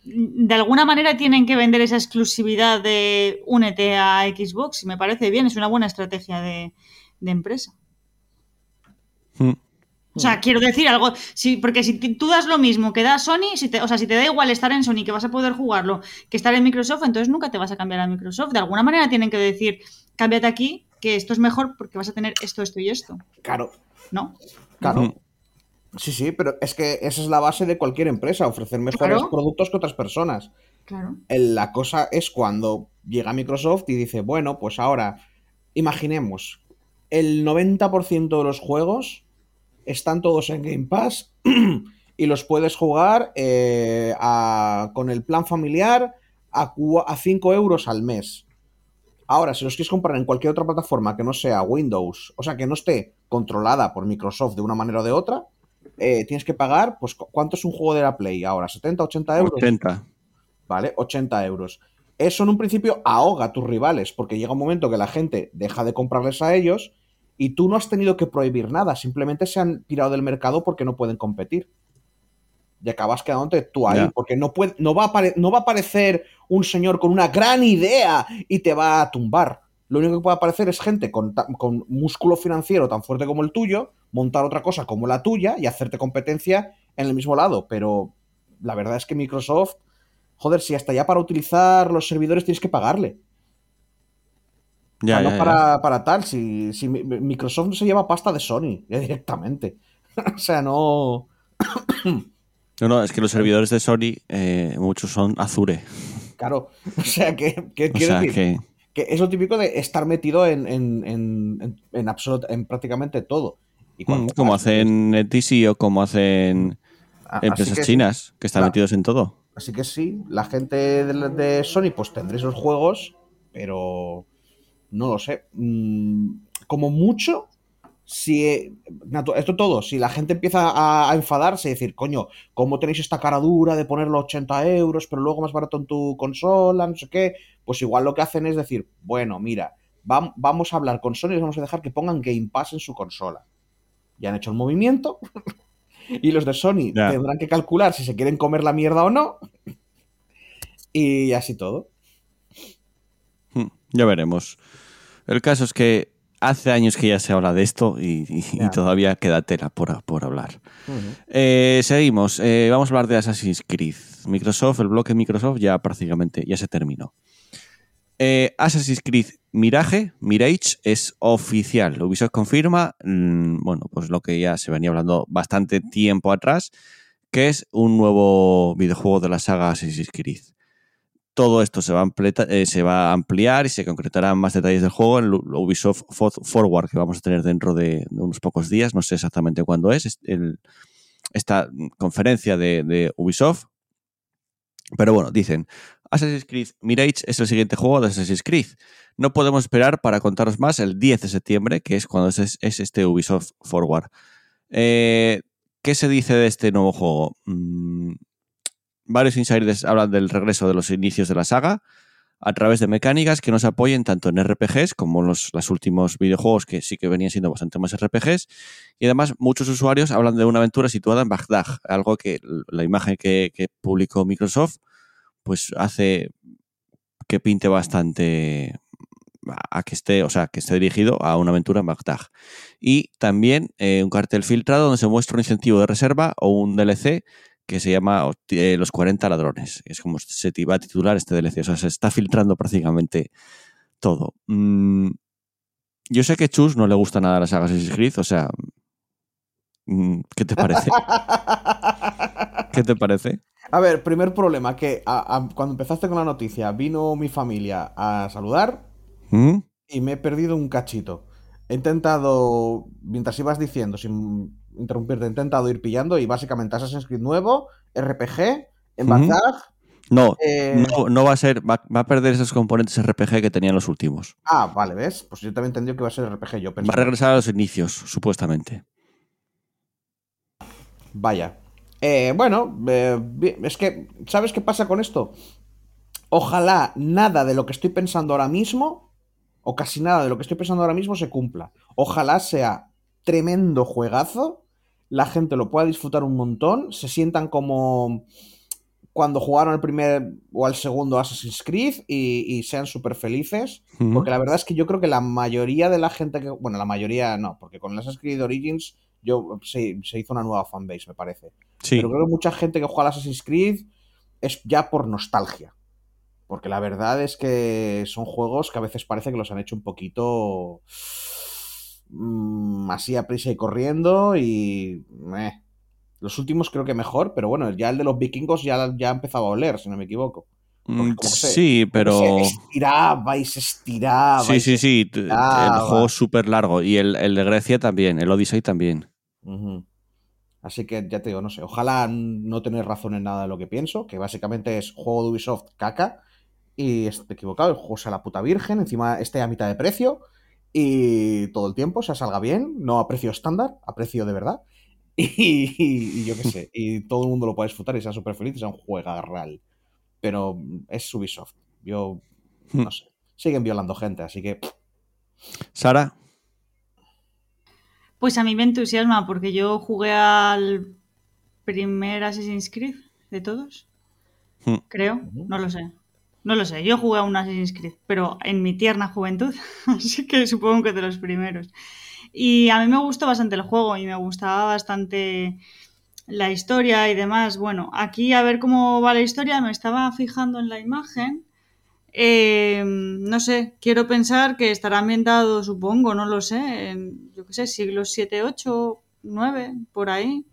De alguna manera tienen que vender esa exclusividad de únete a Xbox y me parece bien, es una buena estrategia de, de empresa. Mm. O sea, quiero decir algo, sí, porque si tú das lo mismo que da Sony, si te, o sea, si te da igual estar en Sony que vas a poder jugarlo que estar en Microsoft, entonces nunca te vas a cambiar a Microsoft. De alguna manera tienen que decir, cámbiate aquí, que esto es mejor porque vas a tener esto, esto y esto, Claro, ¿no? claro. Sí, sí, pero es que esa es la base de cualquier empresa, ofrecer mejores Claro. productos que otras personas. Claro. El- La cosa es cuando llega Microsoft y dice, bueno, pues ahora, imaginemos, el 90% de los juegos están todos en Game Pass y los puedes jugar eh, a- con el plan familiar a, a 5 euros al mes. Ahora, si los quieres comprar en cualquier otra plataforma que no sea Windows, o sea, que no esté controlada por Microsoft de una manera o de otra, eh, tienes que pagar, pues, ¿cu- ¿cuánto es un juego de la Play ahora? ¿70, 80 euros? 80. ¿vale? 80 euros. Eso en un principio ahoga a tus rivales, porque llega un momento que la gente deja de comprarles a ellos y tú no has tenido que prohibir nada, simplemente se han tirado del mercado porque no pueden competir. Y acabas quedándote tú ahí, porque no, puede, no, va a no va a aparecer un señor con una gran idea y te va a tumbar. Lo único que puede aparecer es gente con músculo financiero tan fuerte como el tuyo, montar otra cosa como la tuya y hacerte competencia en el mismo lado, pero la verdad es que Microsoft, joder, si hasta ya para utilizar los servidores tienes que pagarle. Ya, ya, no ya. para, para tal, si, si Mi- Microsoft no se lleva pasta de Sony, ya directamente. o sea, no... No, no, es que los servidores de Sony, eh, muchos son Azure. Claro, o sea, que, que O quiero sea decir, que. que es lo típico de estar metido en, en, en, en prácticamente todo. Y mm, Como juegas, hacen NetEasy o como hacen a- así empresas que- chinas, que están metidos en todo. Así que sí, la gente de, de Sony pues tendrá esos juegos, pero no lo sé. Mm, como mucho, si eh, esto todo, si la gente empieza a, a enfadarse y decir, coño, ¿cómo tenéis esta cara dura de ponerlo a 80 euros, pero luego más barato en tu consola, no sé qué? Pues igual lo que hacen es decir, bueno, mira, vam- vamos a hablar con Sony y les vamos a dejar que pongan Game Pass en su consola. Ya han hecho el movimiento. Y los de Sony tendrán que calcular si se quieren comer la mierda o no. Y así todo. Mm, Ya veremos. El caso es que hace años que ya se habla de esto y, y- y Ya. todavía queda tela por, por hablar. Eh, seguimos. Eh, vamos a hablar de Assassin's Creed. Microsoft, el bloque Microsoft ya prácticamente ya se terminó. Eh, Assassin's Creed Mirage, Mirage es oficial. Ubisoft confirma, mm, bueno, pues lo que ya se venía hablando bastante tiempo atrás, que es un nuevo videojuego de la saga Assassin's Creed. Todo esto se va, eh, se va a ampliar y se concretarán más detalles del juego en Ubisoft For- Forward que vamos a tener dentro de, unos pocos días. No sé exactamente cuándo es esta conferencia de, de Ubisoft. Pero bueno, dicen, Assassin's Creed Mirage es el siguiente juego de Assassin's Creed. No podemos esperar para contaros más el 10 de septiembre, que es cuando es, es este Ubisoft Forward. Eh, ¿Qué se dice de este nuevo juego? Mm, varios insiders hablan del regreso de los inicios de la saga a través de mecánicas que nos apoyen tanto en RPGs como en los, los últimos videojuegos que sí que venían siendo bastante más RPGs. Y además muchos usuarios hablan de una aventura situada en Bagdad, algo que la imagen que publicó Microsoft pues hace que pinte bastante a que esté, o sea, que esté dirigido a una aventura en Bagdad. Y también eh, un cartel filtrado donde se muestra un incentivo de reserva o un DLC que se llama eh, Los 40 ladrones. Es como se iba a titular este DLC. O sea, se está filtrando prácticamente todo. Mm, yo sé que Chus no le gusta nada la saga Assassin's Creed, o sea, mm, ¿qué te parece? ¿Qué te parece? A ver, primer problema, que a- a- cuando empezaste con la noticia vino mi familia a saludar ¿Mm? y me he perdido un cachito. He intentado, mientras ibas diciendo, sin interrumpirte, he intentado ir pillando y básicamente Assassin's Creed nuevo, RPG, en. No, eh, no, no va a ser, va, va a perder esos componentes RPG que tenían los últimos. Ah, vale, ¿ves? Pues yo también entendí que iba a ser RPG. Yo Va pensaba, a regresar a los inicios, supuestamente. Vaya. Eh, bueno, eh, es que, ¿sabes qué pasa con esto? Ojalá nada de lo que estoy pensando ahora mismo, o casi nada de lo que estoy pensando ahora mismo, se cumpla. Ojalá sea tremendo juegazo, la gente lo pueda disfrutar un montón, se sientan como cuando jugaron el primer o al segundo Assassin's Creed y, y sean súper felices. Porque la verdad es que yo creo que la mayoría de la gente que. Bueno, la mayoría no, porque con el Assassin's Creed Origins yo, se, se hizo una nueva fanbase, me parece. Sí, Pero creo que mucha gente que juega al Assassin's Creed es ya por nostalgia. Porque la verdad es que son juegos que a veces parece que los han hecho un poquito mm, así a prisa y corriendo y... meh. Los últimos creo que mejor, pero bueno, ya el de los vikingos ya, ya ha empezado a oler, si no me equivoco. Mm, como que se- sí, pero... Se estiraba y se estiraba. Sí, sí, sí. el juego es súper largo. Y el, el de Grecia también, el Odyssey también. Ujú. Así que ya te digo, no sé, ojalá no tener razón en nada de lo que pienso, que básicamente es juego de Ubisoft caca, y estoy equivocado, el juego sea la puta virgen, encima esté a mitad de precio, y todo el tiempo, o sea, salga bien, no a precio estándar, a precio de verdad, y, y yo qué sé, y todo el mundo lo pueda disfrutar y sea súper feliz y sea un juegarral. Pero es Ubisoft, yo no sé, siguen violando gente, así que Sara, Pues a mí me entusiasma porque yo jugué al primer Assassin's Creed de todos. Hmm. Creo, no lo sé. No lo sé, yo jugué a un Assassin's Creed, pero en mi tierna juventud, así que supongo que de los primeros. Y a mí me gustó bastante el juego y me gustaba bastante la historia y demás. Bueno, aquí a ver cómo va la historia, me estaba fijando en la imagen. Eh, no sé, quiero pensar que estará ambientado, supongo, no lo sé, en, yo qué sé, siglos 7, 8, 9, por ahí.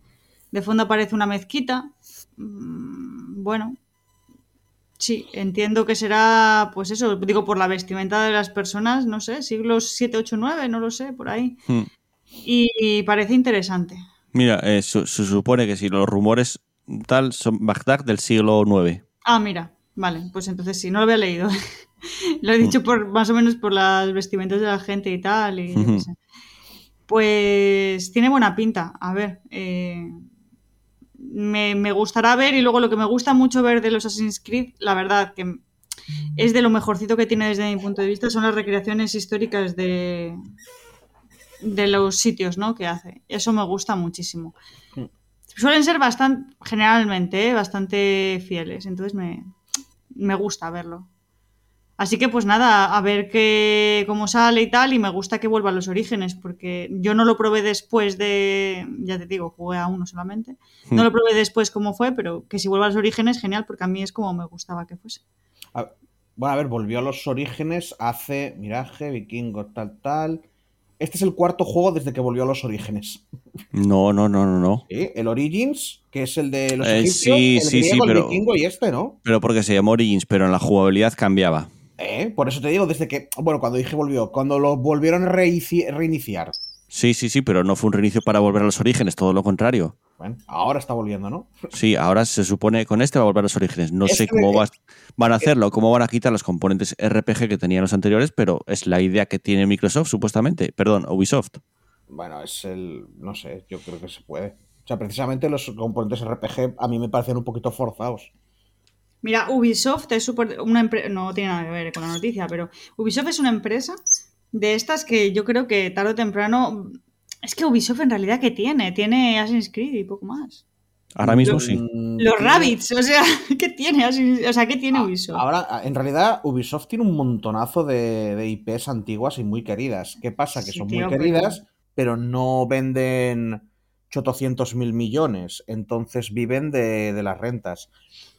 De fondo aparece una mezquita. Mm, Bueno, sí, entiendo que será, pues eso, digo, por la vestimenta de las personas, no sé, siglos 7, 8, 9, no lo sé, por ahí. Hmm. Y parece interesante. Mira, eh, su- se supone que si los rumores tal son Bagdad del siglo IX. Ah, mira, vale, pues entonces sí, no lo había leído. lo he dicho por más o menos por las vestimentas de la gente y tal. Y sé. Pues tiene buena pinta. A ver, eh, me, me gustará ver y luego lo que me gusta mucho ver de los Assassin's Creed, la verdad que es de lo mejorcito que tiene desde mi punto de vista, son las recreaciones históricas de, de los sitios ¿no? que hace. Eso me gusta muchísimo. Mm. Suelen ser bastante, generalmente, ¿eh? bastante fieles, entonces me, me gusta verlo. Así que pues nada, a ver qué, cómo sale y tal, y me gusta que vuelva a los orígenes, porque yo no lo probé después de, ya te digo, jugué a uno solamente, no Hmm. lo probé después cómo fue, pero que si vuelva a los orígenes, genial, porque a mí es como me gustaba que fuese. A- Bueno, a ver, volvió a los orígenes hace Miraje, Vikingo, tal, tal. Este es el cuarto juego desde que volvió a los orígenes. No, no, no, no, no. ¿Sí? El Origins, que es el de los Eh, egipcios, sí, el sí, sí, griego, el pero- vikingo y este, ¿no? Pero porque se llamó Origins, pero en la jugabilidad cambiaba. ¿Eh? Por eso te digo, desde que. Bueno, cuando dije volvió, cuando lo volvieron a reiniciar. Sí, sí, sí, pero no fue un reinicio para volver a los orígenes, todo lo contrario. Bueno, ahora está volviendo, ¿no? Sí, ahora se supone que con este va a volver a los orígenes. No Es sé cómo vas- van a hacerlo, cómo van a quitar los componentes RPG que tenían los anteriores, pero es la idea que tiene Microsoft, supuestamente. Perdón, Ubisoft. Bueno, es el. No sé, yo creo que se puede. O sea, precisamente los componentes RPG a mí me parecen un poquito forzados. Mira, Ubisoft es súper- una empresa, no tiene nada que ver con la noticia, pero Ubisoft es una empresa de estas que yo creo que tarde o temprano... Es que Ubisoft en realidad, ¿qué tiene? Tiene Assassin's Creed y poco más. Ahora mismo sí. Los Rabbits, o sea, ¿qué tiene? O sea, ¿qué tiene Ubisoft? Ahora, en realidad, Ubisoft tiene un montonazo de, de IPs antiguas y muy queridas. ¿Qué pasa? Que Sí, son tío, muy queridas, pero no venden 800 mil millones. Entonces viven de, de las rentas.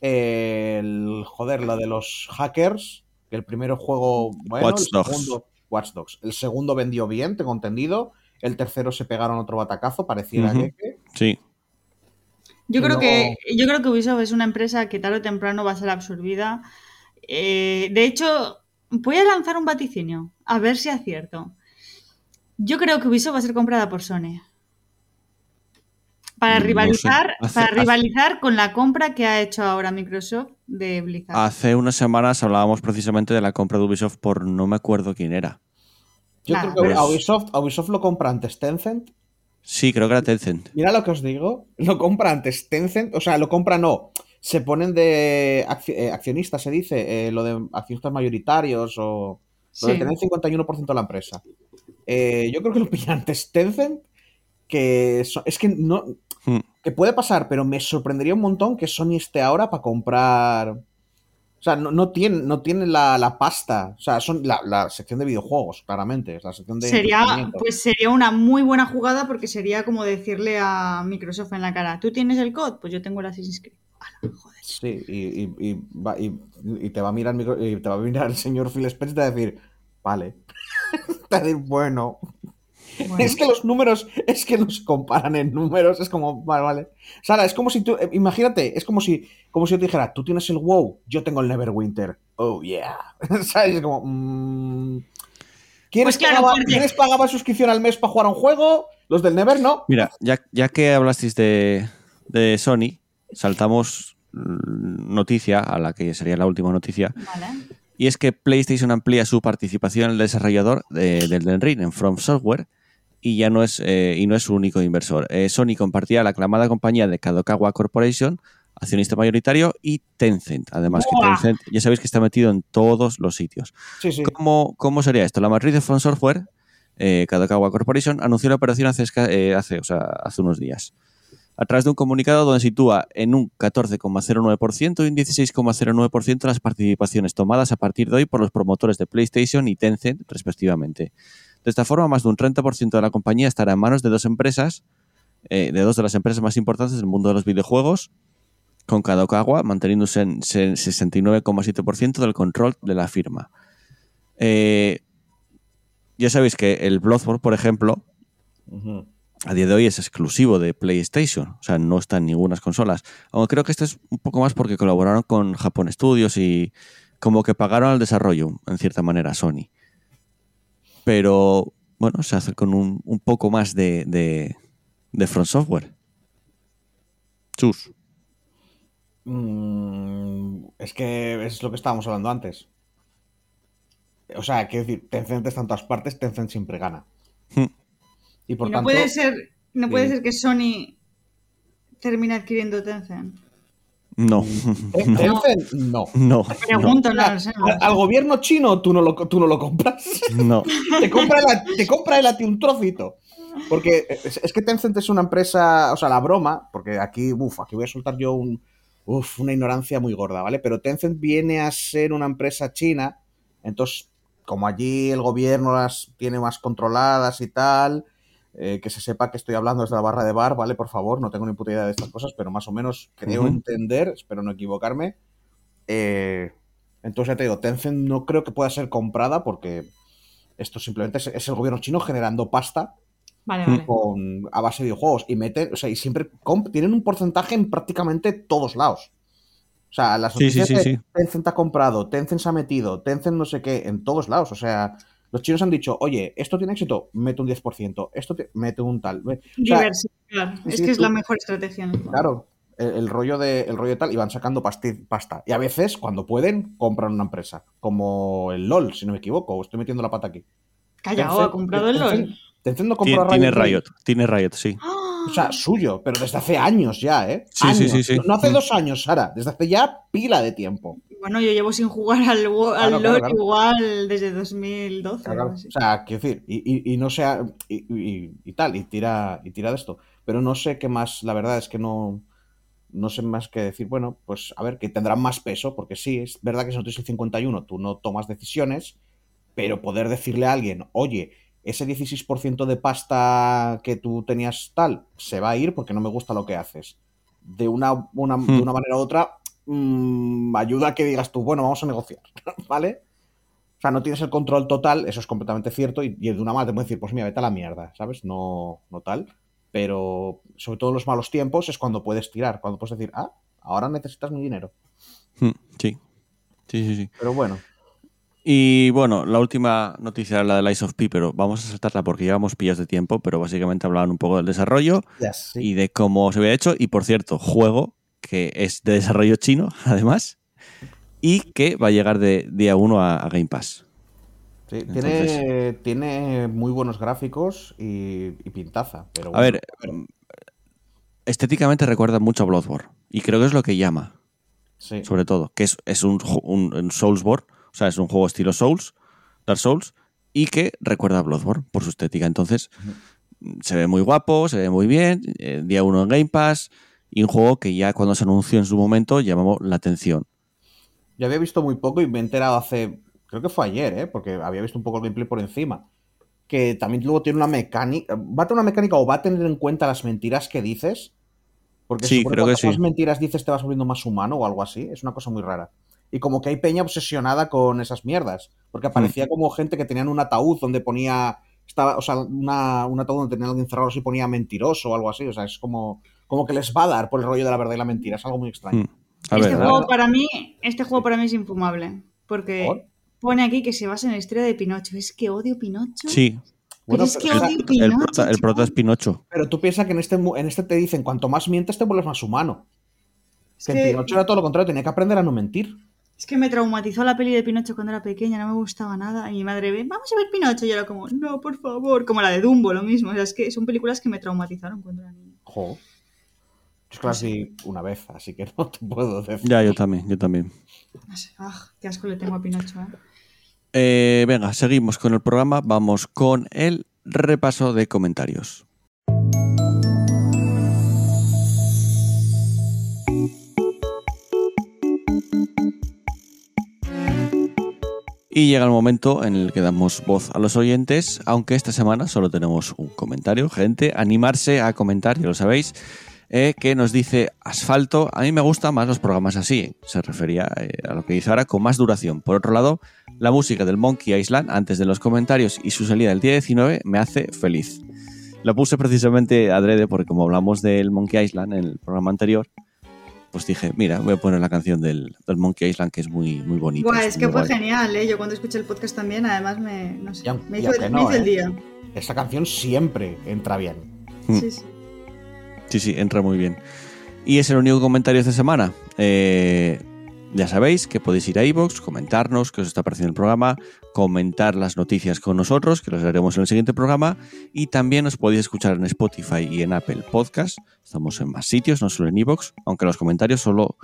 El, joder, lo de los hackers, que el primer juego, bueno, Watch el Dogs. segundo, Watch Dogs. El segundo vendió bien, tengo entendido. El tercero se pegaron otro batacazo, pareciera que- que. Sí. Yo creo que yo creo que Ubisoft es una empresa que tarde o temprano va a ser absorbida. Eh, de hecho, voy a lanzar un vaticinio, a ver si acierto. Yo creo que Ubisoft va a ser comprada por Sony. Para No sé. rivalizar, Hace- para hace- rivalizar con la compra que ha hecho ahora Microsoft de Blizzard. Hace unas semanas hablábamos precisamente de la compra de Ubisoft por no me acuerdo quién era. Yo Nada, creo que pero a es- Ubisoft, a Ubisoft lo compra antes Tencent Sí, creo que era Tencent. Mira lo que os digo. Lo compra antes Tencent. O sea, lo compra no. Se ponen de acci- eh, accionistas, se dice. eh, lo de accionistas mayoritarios o. Lo de Sí. tener el 51% de la empresa. Eh, yo creo que lo pilla antes Tencent. Que so- es que no. Hmm. Que puede pasar, pero me sorprendería un montón que Sony esté ahora para comprar. O sea, no, no tiene, no tiene la, la pasta. O sea, son la, la sección de videojuegos, claramente. Es la sección de. Sería, pues sería una muy buena jugada porque sería como decirle a Microsoft en la cara, ¿tú tienes el COD? Pues yo tengo el Assassin's Creed. Joder. Sí, y, y- y va- y- y te va a mirar micro- y te va a mirar el señor Phil Spencer y te va a decir, vale. te va a decir, bueno. Bueno. Es que los números, es que nos comparan en números, es como, vale, vale. Sara, es como si tú, eh, imagínate, es como si, como si yo te dijera, tú tienes el WoW, yo tengo el Neverwinter. Oh, yeah. ¿Sabes? Es como, mm, ¿quiénes, Pues claro, pagaban, porque- ¿quiénes pagaban suscripción al mes para jugar a un juego? Los del Never, no. Mira, ya, ya que hablasteis de, de Sony, saltamos noticia a la que sería la última noticia. Vale. Y es que PlayStation amplía su participación en el desarrollador de- del Den Ring en From Software y ya no es eh, y no es su único inversor. Eh, Sony compartía la aclamada compañía de Kadokawa Corporation, accionista mayoritario, y Tencent. Además que. Tencent ya sabéis que está metido en todos los sitios. Sí, sí. ¿Cómo, cómo sería esto? La matriz de From Software, eh, Kadokawa Corporation, anunció la operación hace, hace, o sea, hace unos días. A través de un comunicado donde sitúa en un 14,09% y un 16,09% las participaciones tomadas a partir de hoy por los promotores de PlayStation y Tencent, respectivamente. De esta forma, más de un 30% de la compañía estará en manos de dos empresas eh, de dos de las empresas más importantes del mundo de los videojuegos, con Kadokawa manteniéndose en se- 69,7% del control de la firma. Eh, ya sabéis que el Bloodborne, por ejemplo, a día de hoy es exclusivo de PlayStation, o sea, no está en ninguna consolas. Aunque creo que este es un poco más porque colaboraron con Japón Studios y como que pagaron al desarrollo, en cierta manera, Sony. Pero bueno, se hace con un, un poco más de, de, de Front Software. Chus. Mm, es que es lo que estábamos hablando antes. O sea, quiero decir, Tencent está en todas partes, Tencent siempre gana. Hmm. Y por Y no tanto, puede ser, no puede ser que Sony termine adquiriendo Tencent. No, ¿Te- no, Tencent, no. no, no, no lo Al, al gobierno chino tú no lo, tú no lo compras. no. te compra te compra el a ti un trocito. Porque es, es que Tencent es una empresa, o sea, la broma, porque aquí, uff, aquí voy a soltar yo un, uf, una ignorancia muy gorda, ¿vale? Pero Tencent viene a ser una empresa china, entonces, como allí el gobierno las tiene más controladas y tal, eh, que se sepa que estoy hablando desde la barra de bar, ¿vale? Por favor, no tengo ni puta idea de estas cosas, pero más o menos creo Ujú. entender, espero no equivocarme. Eh, entonces ya te digo, Tencent no creo que pueda ser comprada porque esto simplemente es, es el gobierno chino generando pasta Vale, vale. con, a base de videojuegos y meten, o sea, y siempre comp- tienen un porcentaje en prácticamente todos lados. O sea, las Sí, sí, noticias sí, de sí. Tencent ha comprado, Tencent se ha metido, Tencent no sé qué, en todos lados. O sea, los chinos han dicho, oye, esto tiene éxito, mete un 10%, esto te- mete un tal. O sea, Diversificar. es que es tú- la mejor estrategia. Claro, el, el rollo de el rollo de tal, y van sacando pasta. Y a veces, cuando pueden, compran una empresa. Como el LOL, si no me equivoco, o estoy metiendo la pata aquí. Calla, Tencent- ha comprado el LOL. Tencent no Tiene, compró a tiene Riot tiene Riot, sí. ¡Ah! O sea, suyo, pero desde hace años ya, ¿eh? Sí, sí, Años. sí, sí. No hace Mm. dos años, Sara. Desde hace ya pila de tiempo. Bueno, yo llevo sin jugar al, al Claro, claro, LOL claro. igual desde 2012. Claro, o así. O sea, quiero decir, y, y- y no sea. Y, y- y tal, y tira, y tira de esto. Pero no sé qué más, la verdad es que no. No sé más que decir, bueno, pues a ver, que tendrán más peso, porque sí, es verdad que si no tienes el 51, tú no tomas decisiones, pero poder decirle a alguien, oye, ese 16% de pasta que tú tenías tal, se va a ir porque no me gusta lo que haces. De una, una- de Hmm. una manera u otra, mm, ayuda a que digas tú, bueno, vamos a negociar, ¿vale? O sea, no tienes el control total, eso es completamente cierto, y, y de una manera te puede decir, pues mira, vete a la mierda, ¿sabes? No, no tal. Pero sobre todo en los malos tiempos es cuando puedes tirar, cuando puedes decir, ah, ahora necesitas mi dinero. Mm, Sí. Sí, sí, sí. Pero bueno, Y bueno, la última noticia era la de Lies of P, pero vamos a saltarla porque llevamos pillas de tiempo, pero básicamente hablaban un poco del desarrollo y de cómo se había hecho. Y por cierto, juego que es de desarrollo chino, además, y que va a llegar de día 1 a, a Game Pass. Sí, Entonces- tiene, tiene muy buenos gráficos y, y pintaza. Pero A bueno, ver, estéticamente recuerda mucho a Bloodborne, y creo que es lo que llama, sí. sobre todo, que es, es un, un, un Soulsborne, o sea, es un juego estilo Souls, Dark Souls, y que recuerda a Bloodborne por su estética. Entonces, se ve muy guapo, se ve muy bien, eh, día 1 en Game Pass, y un juego que ya cuando se anunció en su momento llamó la atención. Yo había visto muy poco y me he enterado hace, creo que fue ayer, ¿eh? porque había visto un poco el gameplay por encima. Que también luego tiene una mecánica. ¿Va a tener una mecánica o va a tener en cuenta las mentiras que dices? Porque Sí, creo que sí. mentiras dices te vas volviendo más humano o algo así. Es una cosa muy rara. Y como que hay peña obsesionada con esas mierdas. Hmm. Porque aparecía como gente que tenían un ataúd donde ponía. Estaba, o sea, una, un ataúd donde tenía alguien cerrado así ponía mentiroso o algo así. O sea, es como, como que les va a dar por el rollo de la verdad y la mentira. Es algo muy extraño. Mm. A este ver, juego para mí, este juego para mí es infumable. Porque ¿Por? pone aquí que se basa en la historia de Pinocho. Es que odio Pinocho. sí, Pero es que odio el, Pinocho. prota, el prota es. Pinocho. Pero tú piensas que en este, mu- en este te dicen, cuanto más mientes te vuelves más humano. Es Que en que, Pinocho era todo lo contrario, tenía que aprender a no mentir. Es que me traumatizó la peli de Pinocho cuando era pequeña, no me gustaba nada. Y mi madre ve, vamos a ver Pinocho. Y yo era como, no, por favor. Como la de Dumbo, lo mismo. O sea, es que son películas que me traumatizaron cuando era niña. Jo. Es que las vi una vez, así que no te puedo decir. Ya, yo también, yo también. No sé, ah, qué asco le tengo a Pinocho, ¿eh? Eh, venga, seguimos con el programa. Vamos con el repaso de comentarios. Y llega el momento en el que damos voz a los oyentes, aunque esta semana solo tenemos un comentario. Gente, animarse a comentar, ya lo sabéis, eh, que nos dice Asfalto. A mí me gustan más los programas así. Se refería eh, a lo que dice ahora, con más duración. Por otro lado, la música del Monkey Island, antes de los comentarios y su salida el día 19, me hace feliz. Lo puse precisamente adrede porque como hablamos del Monkey Island en el programa anterior, pues dije, mira, voy a poner la canción del, del Monkey Island que es muy, muy bonita. Buah, es que fue guay. genial, ¿eh? Yo cuando escuché el podcast también, además me, no sé, me hizo, me no, hizo el ¿eh? día. Esa canción siempre entra bien. Mm. Sí, sí. Sí, sí, entra muy bien. Y es el único comentario de esta semana. Eh, ya sabéis que podéis ir a iVoox, comentarnos qué os está pareciendo el programa, comentar las noticias con nosotros, que los haremos en el siguiente programa, y también os podéis escuchar en Spotify y en Apple Podcast. Estamos en más sitios, no solo en iVoox, aunque los comentarios solo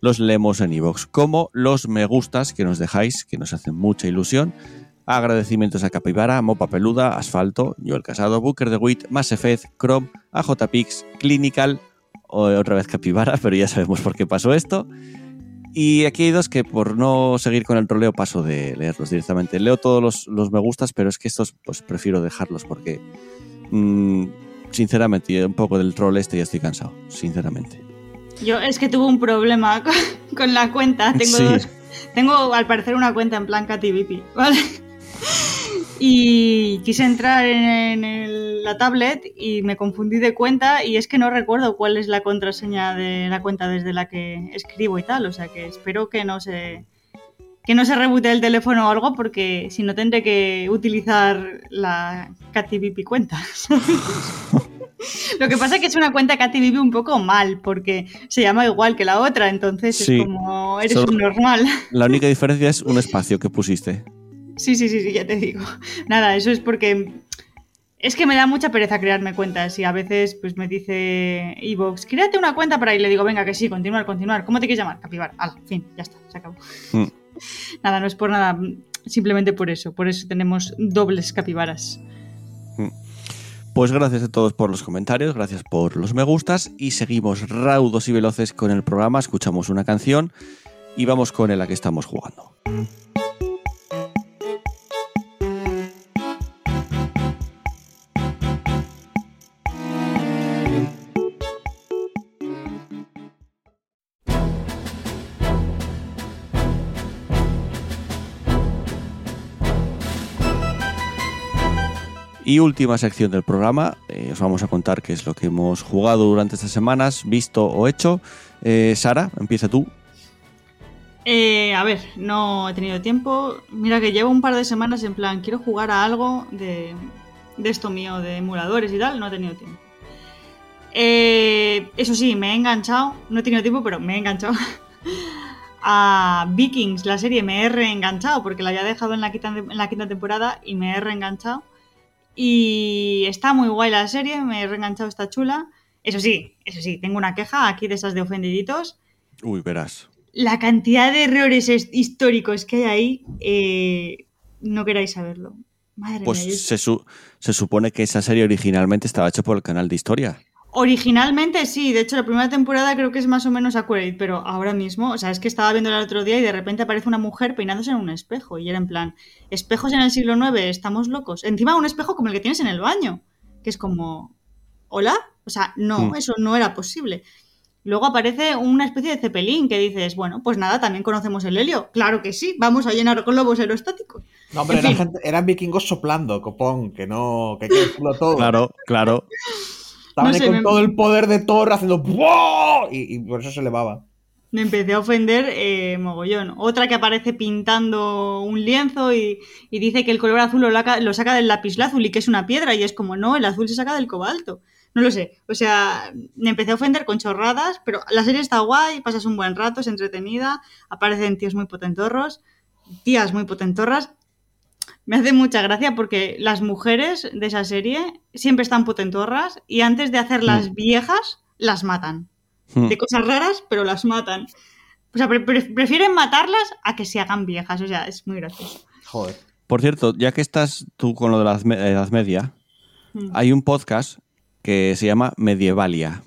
los leemos en iVoox, como los me gustas que nos dejáis, que nos hacen mucha ilusión. Agradecimientos a Capibara, Mopa Peluda, Asfalto, Joel Casado, Booker de Wit, Massefez, Chrome, AJPix, Clinical, otra vez Capibara, pero ya sabemos por qué pasó esto. Y aquí hay dos que por no seguir con el troleo paso de leerlos directamente. Leo todos los, los me gustas, pero es que estos pues prefiero dejarlos porque mm, sinceramente un poco del troll este ya estoy cansado, sinceramente. Yo es que tuve un problema con, con la cuenta. Tengo Sí. dos. Tengo al parecer una cuenta en plan CatiVipi, ¿vale? Y quise entrar en, el- la tablet y me confundí de cuenta y es que no recuerdo cuál es la contraseña de la cuenta desde la que escribo y tal. O sea que espero que no se que no se rebute el teléfono o algo porque si no tendré que utilizar la CatiVipi cuenta. Lo que pasa es que es una cuenta CatiVipi un poco mal porque se llama igual que la otra, entonces Sí. es como eres Solo- un normal. La única diferencia es un espacio que pusiste. Sí, sí, sí, sí, ya te digo. Nada, eso es porque es que me da mucha pereza crearme cuentas y a veces pues me dice Evox, créate una cuenta para ahí. Le digo, venga, que sí, continuar, continuar. ¿Cómo te quieres llamar? Capibara. Al fin, ya está, se acabó. Mm. Nada, no es por nada, simplemente por eso. Por eso tenemos dobles capibaras. Pues gracias a todos por los comentarios, gracias por los me gustas y seguimos raudos y veloces con el programa, escuchamos una canción y vamos con el a que estamos jugando. Y última sección del programa, eh, os vamos a contar qué es lo que hemos jugado durante estas semanas, visto o hecho. Eh, Sara, empieza tú. Eh, a ver, no he tenido tiempo. Mira que llevo un par de semanas en plan, quiero jugar a algo de, de esto mío, de emuladores y tal, no he tenido tiempo. Eso sí, me he enganchado, no he tenido tiempo, pero me he enganchado a Vikings, la serie, me he reenganchado porque la había dejado en la quinta temporada y me he reenganchado. Y está muy guay la serie, me he reenganchado, está chula. Eso sí, eso sí, tengo una queja aquí de esas de ofendiditos Uy, verás. la cantidad de errores es- históricos que hay ahí, eh, no queráis saberlo. Madre mía. Pues se, su- se supone que esa serie originalmente estaba hecha por el canal de historia. Originalmente sí, de hecho la primera temporada creo que es más o menos accurate, pero ahora mismo, o sea, es que estaba viendo el otro día y de repente aparece una mujer peinándose en un espejo y era en plan, espejos en el siglo IX, estamos locos. Encima un espejo como el que tienes en el baño, que es como, ¿hola? O sea, no, Hmm. eso no era posible. Luego aparece una especie de cepelín que dices, bueno, pues nada, también conocemos el helio. Claro que sí, vamos a llenar con globos aerostáticos. No, hombre, En eran, fin. gente- eran vikingos soplando, copón, que no, que hay que decirlo todo. Claro, claro. Estaban No ahí sé, con me- todo el poder de Thor haciendo y, y por eso se elevaba. Me empecé a ofender eh, mogollón. Otra que aparece pintando un lienzo y, y dice que el color azul lo, laca- lo saca del lapislázuli, que es una piedra, y es como, no, el azul se saca del cobalto. No lo sé. O sea, me empecé a ofender con chorradas, pero la serie está guay, pasas un buen rato, es entretenida, aparecen tíos muy potentorros, tías muy potentorras. Me hace mucha gracia porque las mujeres de esa serie siempre están potentorras y antes de hacerlas Mm. viejas, las matan Hmm. de cosas raras, pero las matan. O sea, pre- pre- prefieren matarlas a que se hagan viejas. O sea, es muy gracioso. Joder. Por cierto, ya que estás tú con lo de la Edad Me- Edad Media, Mm. hay un podcast que se llama Medievalia.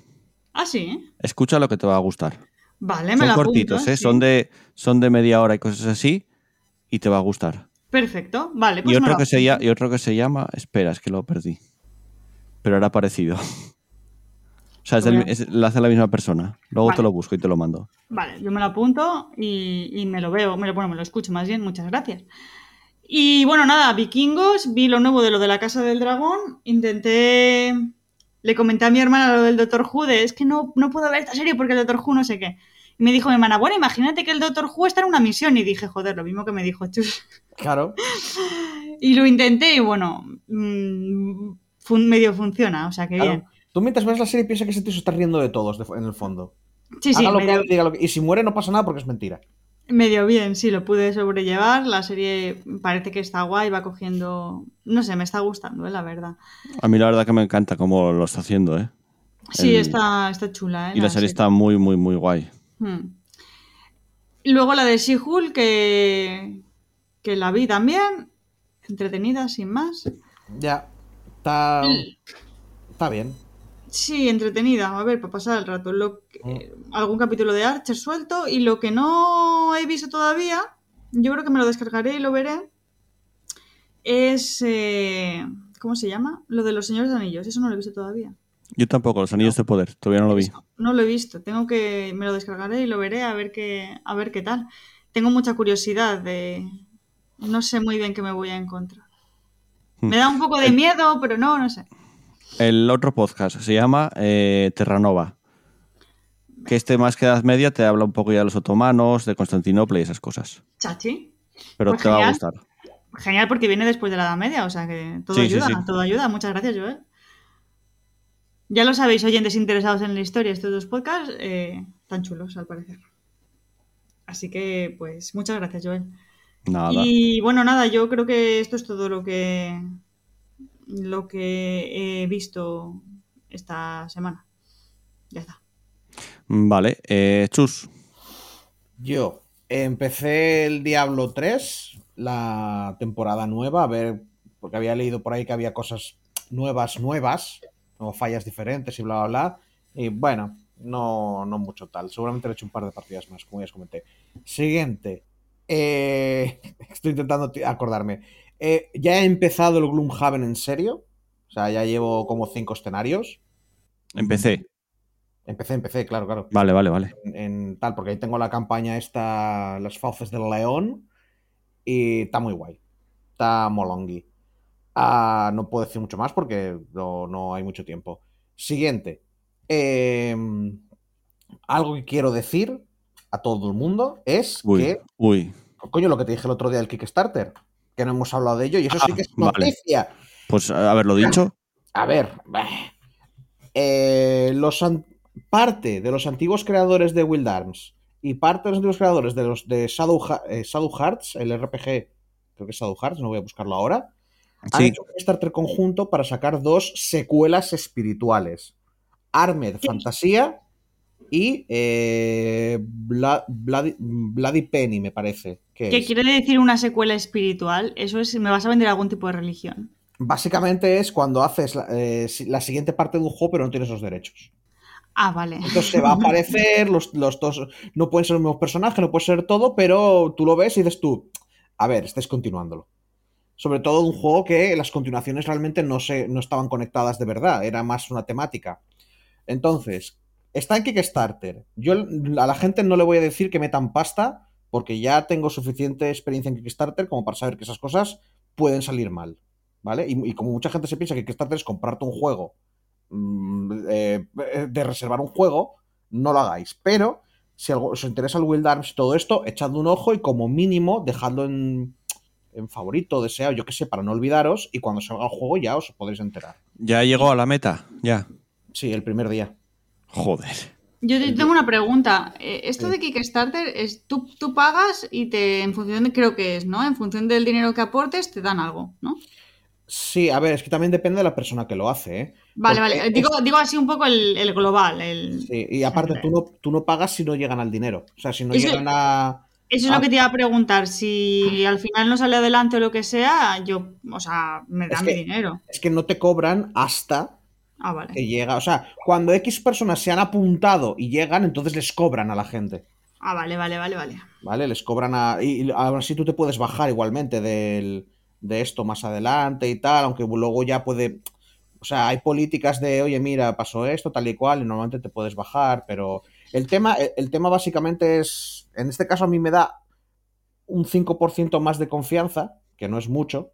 Ah, sí. Escucha lo que te va a gustar. Vale, me son la cortitos, apunto, ¿eh? sí. Son de son de media hora y cosas así. y te va a gustar. Perfecto, vale. Pues y, me otro lo que se llama, y otro que se llama, espera, es que lo perdí. Pero era parecido. O sea, es hace la misma persona. Luego Vale. te lo busco y te lo mando. Vale, yo me lo apunto y, y me lo veo, me lo, bueno, me lo escucho más bien, muchas gracias. Y bueno, nada, vikingos, vi lo nuevo de lo de la Casa del Dragón, intenté, le comenté a mi hermana lo del Doctor Who, de es que no, no puedo ver esta serie porque el Doctor Who no sé qué. Y me dijo mi hermana, bueno, imagínate que el Doctor Who está en una misión. Y dije, joder, lo mismo que me dijo Chus. Claro. Y lo intenté y bueno, mm, fun- medio funciona, o sea que claro. bien. Tú mientras ves la serie piensa que ese tío se está riendo de todos de- en el fondo. Sí, sí, que medio, diga lo que- Y si muere no pasa nada porque es mentira. medio bien, sí, lo pude sobrellevar. La serie parece que está guay, va cogiendo... No sé, me está gustando, eh, la verdad. A mí la verdad que me encanta cómo lo está haciendo, ¿eh? Sí, El- está, está chula, ¿eh? Y la serie está muy, muy, muy guay. Hmm. Luego la de She-Hulk, que, que la vi también, entretenida, sin más. Ya. Está. Está bien. Sí, entretenida, a ver, para pasar el rato. Lo que- Mm. algún capítulo de Archer suelto y lo que no he visto todavía, yo creo que me lo descargaré y lo veré, es... eh, ¿Cómo se llama? Lo de los Señores Anillos, eso no lo he visto todavía. Yo tampoco, los anillos de poder, todavía no lo vi. No lo he visto, tengo que... Me lo descargaré y lo veré a ver qué, a ver qué tal. Tengo mucha curiosidad de... No sé muy bien qué me voy a encontrar. Hmm. Me da un poco de miedo, pero no, no sé. El otro podcast se llama eh, Terranova. Que este más que Edad Media te habla un poco ya de los otomanos, de Constantinopla y esas cosas. Chachi. Pero Pues te va a genial. gustar. Genial porque viene después de la Edad Media, o sea que todo Sí, sí, ayuda, sí. todo ayuda. Muchas gracias, Joel. Ya lo sabéis, oyentes interesados en la historia, estos dos podcasts eh, tan chulos, al parecer. Así que, pues, muchas gracias, Joel. Nada. Y bueno, nada, yo creo que esto es todo lo que lo que he visto esta semana. Ya está. Vale, eh, Chus. Yo empecé el Diablo 3, la temporada nueva, a ver, porque había leído por ahí que había cosas nuevas, nuevas, o fallas diferentes y bla, bla, bla. Y bueno, no, no mucho tal. Seguramente le he hecho un par de partidas más, como ya os comenté. Siguiente. Eh, estoy intentando acordarme. Eh, ya he empezado el Gloomhaven en serio. O sea, ya llevo como cinco escenarios. Empecé. Empecé, empecé, claro, claro Vale, vale, vale. en, en tal, porque ahí tengo la campaña esta, Las Fauces del León, y está muy guay. Está molongui. Ah, no puedo decir mucho más porque no, no hay mucho tiempo. Siguiente. Em, algo que quiero decir a todo el mundo es Uy, que, uy. coño, lo que te dije el otro día del Kickstarter, que no hemos hablado de ello, y eso sí Ah, que es vale. noticia. Pues haberlo dicho. A ver. Eh, los parte de los antiguos creadores de Wild Arms y parte de los antiguos creadores de los de Shadow, Ha- eh, Shadow Hearts, el RPG, creo que es Shadow Hearts, no voy a buscarlo ahora, han Sí. hecho un Kickstarter conjunto para sacar dos secuelas espirituales: Armed Fantasía y eh, Bla- Bloody, Bloody Penny, me parece. que ¿Qué es. quiere decir una secuela espiritual? Eso es, me vas a vender algún tipo de religión. Básicamente es cuando haces la, eh, la siguiente parte de un juego, pero no tienes los derechos. Ah, vale. Entonces se va a aparecer, los, los dos no pueden ser los mismos personajes, no puede ser todo, pero tú lo ves y dices tú, a ver, estáis continuándolo. Sobre todo un juego que las continuaciones realmente no, se, no estaban conectadas de verdad, era más una temática. Entonces, está en Kickstarter. Yo a la gente no le voy a decir que metan pasta, porque ya tengo suficiente experiencia en Kickstarter como para saber que esas cosas pueden salir mal. ¿Vale? Y, como mucha gente se piensa que Kickstarter es comprarte un juego mm, eh, de reservar un juego, no lo hagáis. Pero si algo- os interesa el Wild Arms y todo esto, echadle un ojo y como mínimo dejadlo en, en favorito, deseado, yo que sé, para no olvidaros. Y cuando salga el juego ya os podréis enterar. Ya llegó a la meta. Ya. Sí, el primer día. Joder. Yo te- tengo una pregunta. Eh, Esto de Kickstarter es tú, tú pagas y te, en función de, creo que es, ¿no? En función del dinero que aportes, te dan algo, ¿no? Sí, a ver, es que también depende de la persona que lo hace, ¿eh? Vale, Porque vale. Digo, digo así un poco el, el global. El... Sí, y aparte tú no, tú no pagas si no llegan al dinero. O sea, si no llegan a... Eso es Ah. lo que te iba a preguntar. Si al final no sale adelante o lo que sea, yo, o sea, me Es dan que- mi dinero. Es que no te cobran hasta Ah, vale. que llega. O sea, cuando X personas se han apuntado y llegan, entonces les cobran a la gente. Ah, vale, vale, vale, vale. ¿Vale? Les cobran a. Y, y aún así tú te puedes bajar igualmente del, de esto más adelante y tal, aunque luego ya puede. O sea, hay políticas de, oye, mira, pasó esto, tal y cual, y normalmente te puedes bajar, pero el tema, el, tema básicamente es. En este caso a mí me da un 5% más de confianza, que no es mucho,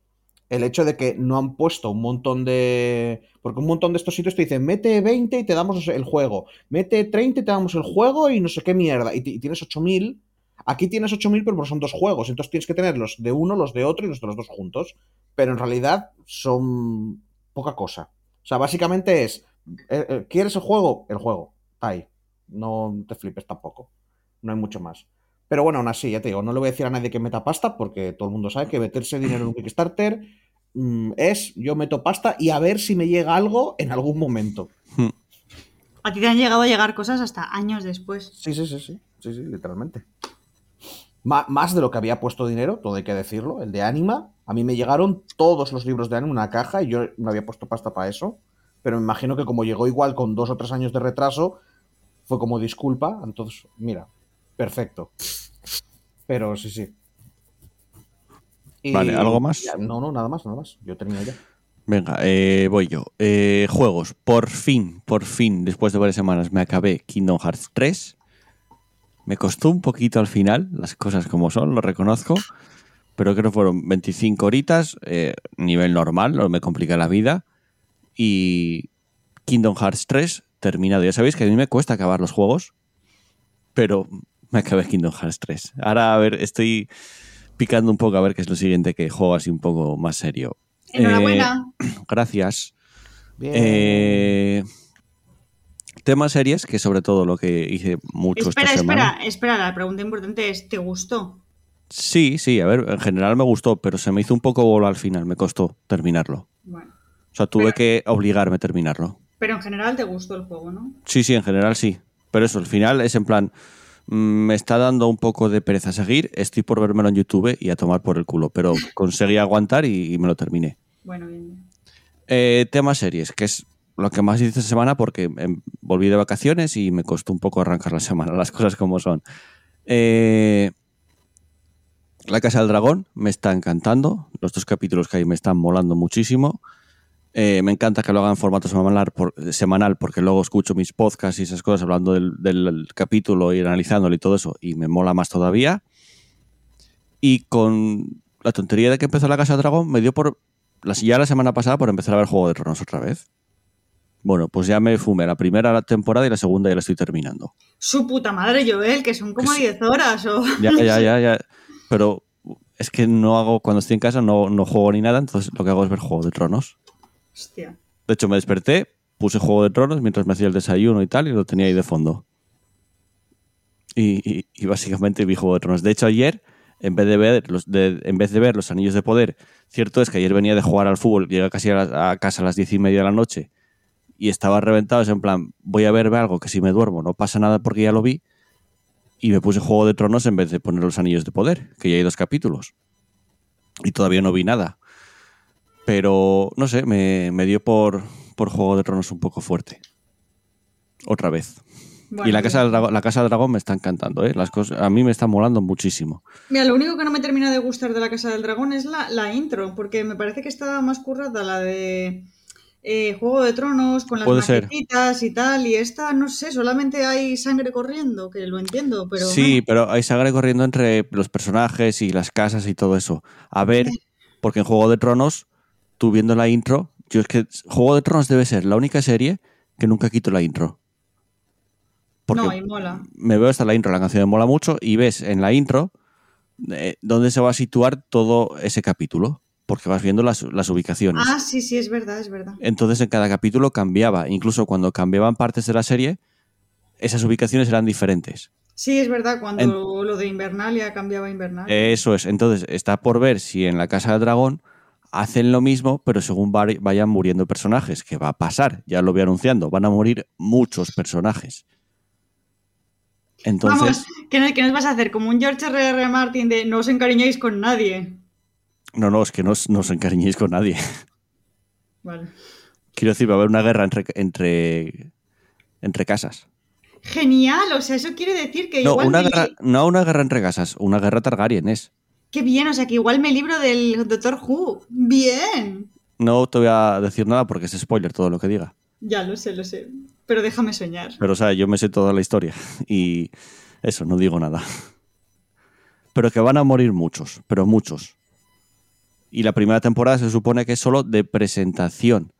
el hecho de que no han puesto un montón de. Porque un montón de estos sitios te dicen, mete 20 y te damos el juego, mete 30 y te damos el juego y no sé qué mierda, y, y tienes 8000. Aquí tienes 8000, pero son dos juegos, entonces tienes que tener los de uno, los de otro y los de los dos juntos. Pero en realidad son poca cosa. O sea, básicamente es, eh, eh, ¿quieres el juego? El juego. Está ahí. No te flipes tampoco. No hay mucho más. Pero bueno, aún así, ya te digo, no le voy a decir a nadie que meta pasta, porque todo el mundo sabe que meterse dinero en un Kickstarter mm, es yo meto pasta y a ver si me llega algo en algún momento. A ti te han llegado a llegar cosas hasta años después. Sí, sí, sí, sí, sí, sí, literalmente. Más de lo que había puesto dinero, todo hay que decirlo, el de Anima. A mí me llegaron todos los libros de Anima en una caja y yo no había puesto pasta para eso. Pero me imagino que como llegó igual con dos o tres años de retraso, fue como disculpa. Entonces, mira, perfecto. Pero sí, sí. Y- Vale, ¿algo más? ya, no, no, nada más, nada más. Yo terminé ya. Venga, eh, voy yo. Eh, juegos. Por fin, por fin, después de varias semanas, me acabé Kingdom Hearts 3. Me costó un poquito al final, las cosas como son, lo reconozco. Pero creo que fueron 25 horitas, eh, nivel normal, no me complica la vida. Y Kingdom Hearts 3 terminado. Ya sabéis que a mí me cuesta acabar los juegos, pero me acabé Kingdom Hearts 3. Ahora, a ver, estoy picando un poco a ver qué es lo siguiente que juego así un poco más serio. Enhorabuena. Gracias. Bien. Eh, tema series, que sobre todo lo que hice mucho espera, esta semana. espera, espera. La pregunta importante es: ¿te gustó? Sí, sí, a ver, en general me gustó, pero se me hizo un poco bola al final, me costó terminarlo. Bueno. O sea, tuve Pero- que obligarme a terminarlo. Pero en general te gustó el juego, ¿no? Sí, sí, en general sí. Pero eso, al final es en plan, mm, me está dando un poco de pereza seguir, estoy por vérmelo en YouTube y a tomar por el culo, pero conseguí aguantar y, y me lo terminé. Bueno, bien. bien. Eh, tema series, que es lo que más hice esta semana porque em, volví de vacaciones y me costó un poco arrancar la semana, las cosas como son. Eh, la Casa del Dragón me está encantando, los dos capítulos que hay me están molando muchísimo. Eh, me encanta que lo hagan en formato semanal, por- semanal porque luego escucho mis podcasts y esas cosas hablando del, del capítulo y analizándolo y todo eso y me mola más todavía. Y con la tontería de que empezó la Casa del Dragón me dio por la, ya la semana pasada por empezar a ver Juego de Tronos otra vez. Bueno, pues ya me fumé la primera temporada y la segunda ya la estoy terminando. Su puta madre, Joel, que son como Que sí. 10 horas o. Ya, ya, ya, ya. Pero es que no hago, cuando estoy en casa no, no juego ni nada, entonces lo que hago es ver Juego de Tronos. De hecho, me desperté, puse Juego de Tronos mientras me hacía el desayuno y tal, y lo tenía ahí de fondo. Y, básicamente vi Juego de Tronos. De hecho, ayer, en vez de ver los, en vez de ver los Anillos de Poder, cierto es que ayer venía de jugar al fútbol, llegué casi a, casa a las diez y media de la noche y estaba reventado. Es en plan, voy a ver algo que si me duermo no pasa nada porque ya lo vi. Y me puse Juego de Tronos en vez de poner los Anillos de Poder, que ya hay dos capítulos. Y todavía no vi nada. Pero, no sé, me, me dio por, por Juego de Tronos un poco fuerte. Otra vez. Bueno, y la casa, del dragón, la casa del Dragón me está encantando, ¿eh? Las cosas, a mí me está molando muchísimo. Mira, lo único que no me termina de gustar de la Casa del Dragón es la, la intro, porque me parece que está más currada la de eh, Juego de Tronos, con las maquetitas y tal, y esta, no sé, solamente hay sangre corriendo, que lo entiendo, pero... sí, pero hay sangre corriendo entre los personajes y las casas y todo eso. A ver, porque en Juego de Tronos, tú viendo la intro, yo es que Juego de Tronos debe ser la única serie que nunca quito la intro. Porque no, y mola. me veo hasta la intro, la canción me mola mucho, y ves en la intro eh, dónde se va a situar todo ese capítulo, porque vas viendo las, las ubicaciones. Ah, sí, sí, es verdad, es verdad. Entonces en cada capítulo cambiaba, incluso cuando cambiaban partes de la serie, esas ubicaciones eran diferentes. Sí, es verdad, cuando lo de Invernalia cambiaba a Invernalia. Eso es, entonces está por ver si en la Casa del Dragón hacen lo mismo, pero según vayan muriendo personajes, que va a pasar, ya lo voy anunciando, van a morir muchos personajes. Entonces, Vamos, ¿qué, no- qué nos vas a hacer? Como un George R. R. Martin de no os encariñéis con nadie. no, no, es que no os, no os encariñéis con nadie. Vale. Quiero decir, va a haber una guerra entre, entre, entre casas. Genial, o sea, eso quiere decir que No, igual una guerra, no una guerra entre casas, una guerra Targaryen es. Qué bien, o sea, que igual me libro del Doctor Who. Bien. No te voy a decir nada porque es spoiler todo lo que diga. Ya lo sé, lo sé. Pero déjame soñar. Pero, o sea, yo me sé toda la historia y eso, no digo nada. Pero que van a morir muchos, pero muchos. Y la primera temporada se supone que es solo de presentación.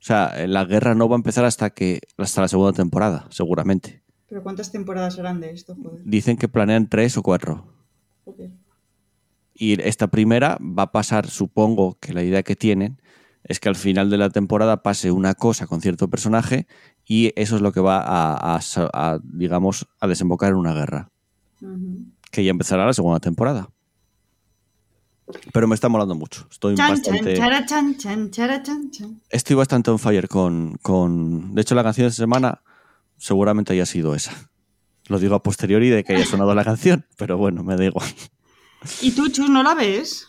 O sea, la guerra no va a empezar hasta que hasta la segunda temporada, seguramente. Pero ¿cuántas temporadas serán de esto, joder? Dicen que planean tres o cuatro. Y esta primera va a pasar, supongo que la idea que tienen es que al final de la temporada pase una cosa con cierto personaje y eso es lo que va a, a digamos, a desembocar en una guerra. Que ya empezará la segunda temporada. Pero me está molando mucho. Estoy Chan, bastante, chan, chan. estoy bastante on fire con, con... De hecho, la canción de esta semana seguramente haya sido esa. Lo digo a posteriori de que haya sonado la canción, pero bueno, me da igual. ¿Y tú, Chus, no la ves?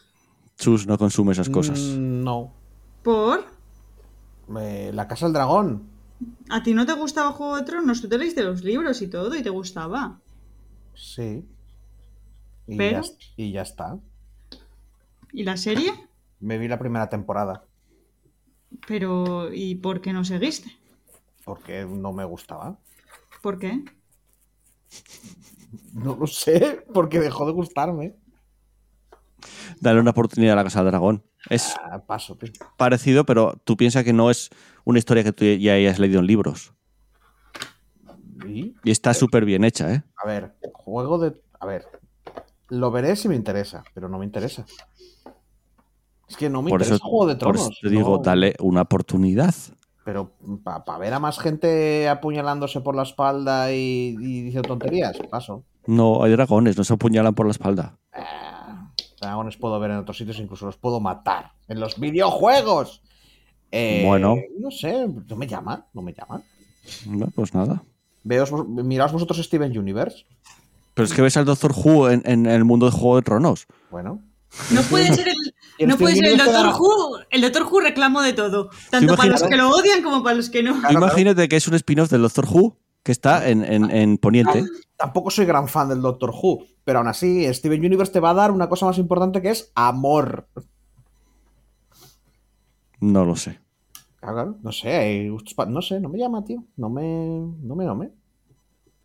Chus no consume esas cosas. Mm, no. ¿Por? Eh, la Casa del Dragón. ¿A ti no te gustaba Juego de Tronos? Tú te leíste los libros y todo y te gustaba. Sí. Y, Pero- ya, y ya está. ¿Y la serie? Me vi la primera temporada Pero, ¿y por qué no seguiste? porque no me gustaba. ¿Por qué? No lo sé, porque dejó de gustarme. Dale una oportunidad a la Casa del Dragón. Es Ah, paso, tío. parecido, pero tú piensas que no es una historia que tú ya hayas leído en libros. Y, Y está súper bien hecha, ¿eh? a ver, juego de. A ver, lo veré si me interesa, pero no me interesa. Es que no me Por interesa eso, Juego de por Tronos. eso te digo, no. dale una oportunidad. Pero para ver a más gente apuñalándose por la espalda y, y diciendo tonterías, paso. No, hay dragones, no se apuñalan por la espalda. Ah, dragones puedo ver en otros sitios, incluso los puedo matar. En los videojuegos. Eh, Bueno. No sé, no me llama, no me llama. No, pues nada. Veos, miraos vosotros Steven Universe. Pero es que ves al Doctor Who en, en el mundo de Juego de Tronos. Bueno. No puede ser el, Y el no puede ser el Steven Doctor Who. El Doctor Who reclamo de todo. Tanto para los que lo odian como para los que no. Claro, imagínate que es un spin-off del Doctor Who que está en, en- en Poniente. Tampoco soy gran fan del Doctor Who, pero aún así, Steven Universe te va a dar una cosa más importante que es amor. No lo sé. Claro, claro, no sé, hay gustos pa- no sé, no me llama, tío. No me. No me, no me.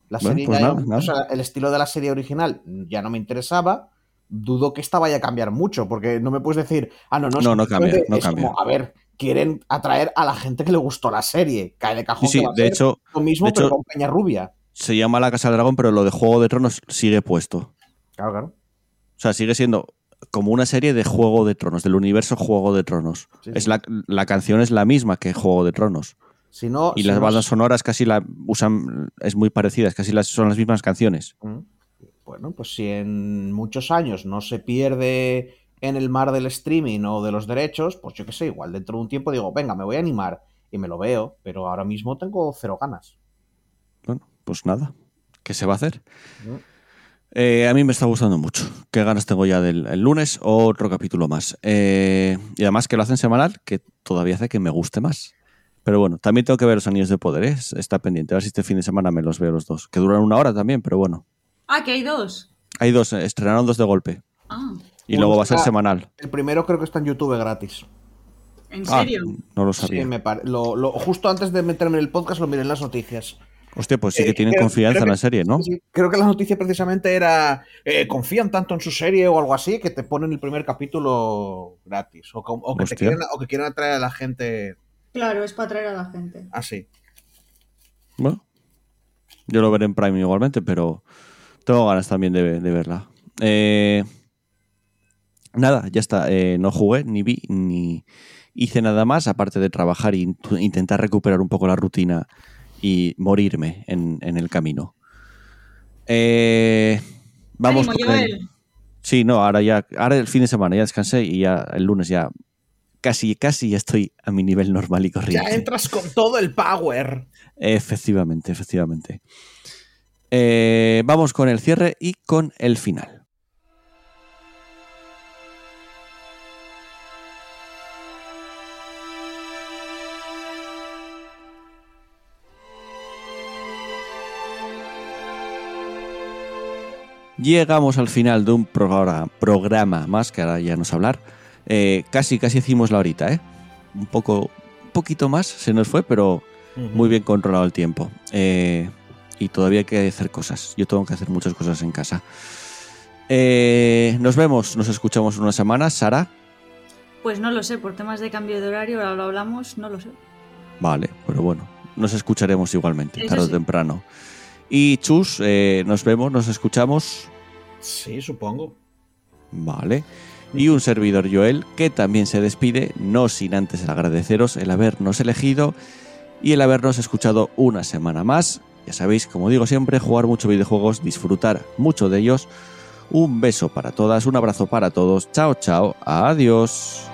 La Bueno, serie pues ya- nada, nada. o sea, el estilo de la serie original ya no me interesaba. Dudo que esta vaya a cambiar mucho, porque no me puedes decir, ah, no, no, No, no cambia, no cambia. como, a ver, quieren atraer a la gente que le gustó la serie. Cae de cajón Sí, que de hecho, lo mismo, de pero hecho- con Peña Rubia. se llama La Casa del Dragón, pero lo de Juego de Tronos sigue puesto. Claro, claro. O sea, sigue siendo como una serie de Juego de Tronos, del universo Juego de Tronos. Sí, es la, la canción es la misma que Juego de Tronos. Si no, Y si las no- bandas sonoras casi la usan, es muy parecidas, casi las, son las mismas canciones. Mm. Bueno, pues si en muchos años no se pierde en el mar del streaming o de los derechos, pues yo qué sé, igual dentro de un tiempo digo, venga, me voy a animar y me lo veo, pero ahora mismo tengo cero ganas. Bueno, pues nada, ¿qué se va a hacer? Eh, a mí me está gustando mucho. Qué ganas tengo ya del el lunes otro capítulo más. Eh, y además que lo hacen semanal, que todavía hace que me guste más. Pero bueno, también tengo que ver los Anillos de Poder, ¿eh? está pendiente. A ver si este fin de semana me los veo los dos. Que duran una hora también, pero bueno. Ah, que hay dos. Hay dos, estrenaron dos de golpe. Ah, Y luego va a ser semanal. El primero creo que está en YouTube gratis. ¿en Ah, serio? no lo Sí, sabía. me pare- lo, lo- justo antes de meterme en el podcast lo miré en las noticias. Hostia, pues sí que Eh, tienen creo- confianza creo en la serie, ¿no? Sí, Creo que la noticia precisamente era eh, confían tanto en su serie o algo así que te ponen el primer capítulo gratis. O, que, te quieren, o que quieren atraer a la gente Claro, es para atraer a la gente. así. Bueno, yo lo veré en Prime igualmente, pero tengo ganas también de, de verla. Eh, nada, ya está. Eh, no jugué, ni vi, ni hice nada más, aparte de trabajar e int- intentar recuperar un poco la rutina y morirme en, en el camino. Eh, vamos Ánimo, Joel. Sí, no, ahora ya, ahora el fin de semana ya descansé y ya el lunes ya casi, casi ya estoy a mi nivel normal y Ya corriente. entras con todo el power. Efectivamente, efectivamente. Eh, vamos con el cierre y con el final. Llegamos al final de un programa, programa más, que ahora ya nos hablar. Eh, casi, casi hicimos la horita, ¿eh? Un poco, un poquito más se nos fue, pero muy bien controlado el tiempo. Eh, y todavía hay que hacer cosas. Yo tengo que hacer muchas cosas en casa. Eh, nos vemos, nos escuchamos en una semana. Sara. Pues no lo sé, por temas de cambio de horario, ahora lo hablamos, no lo sé. Vale, pero bueno, nos escucharemos igualmente, Eso tarde o temprano. Y Chus, eh, nos vemos, nos escuchamos. Sí, supongo. Vale. Y un servidor Joel que también se despide, no sin antes agradeceros el habernos elegido y el habernos escuchado una semana más. Ya sabéis, como digo siempre, jugar mucho videojuegos, disfrutar mucho de ellos. Un beso para todas, un abrazo para todos. Chao, chao, adiós.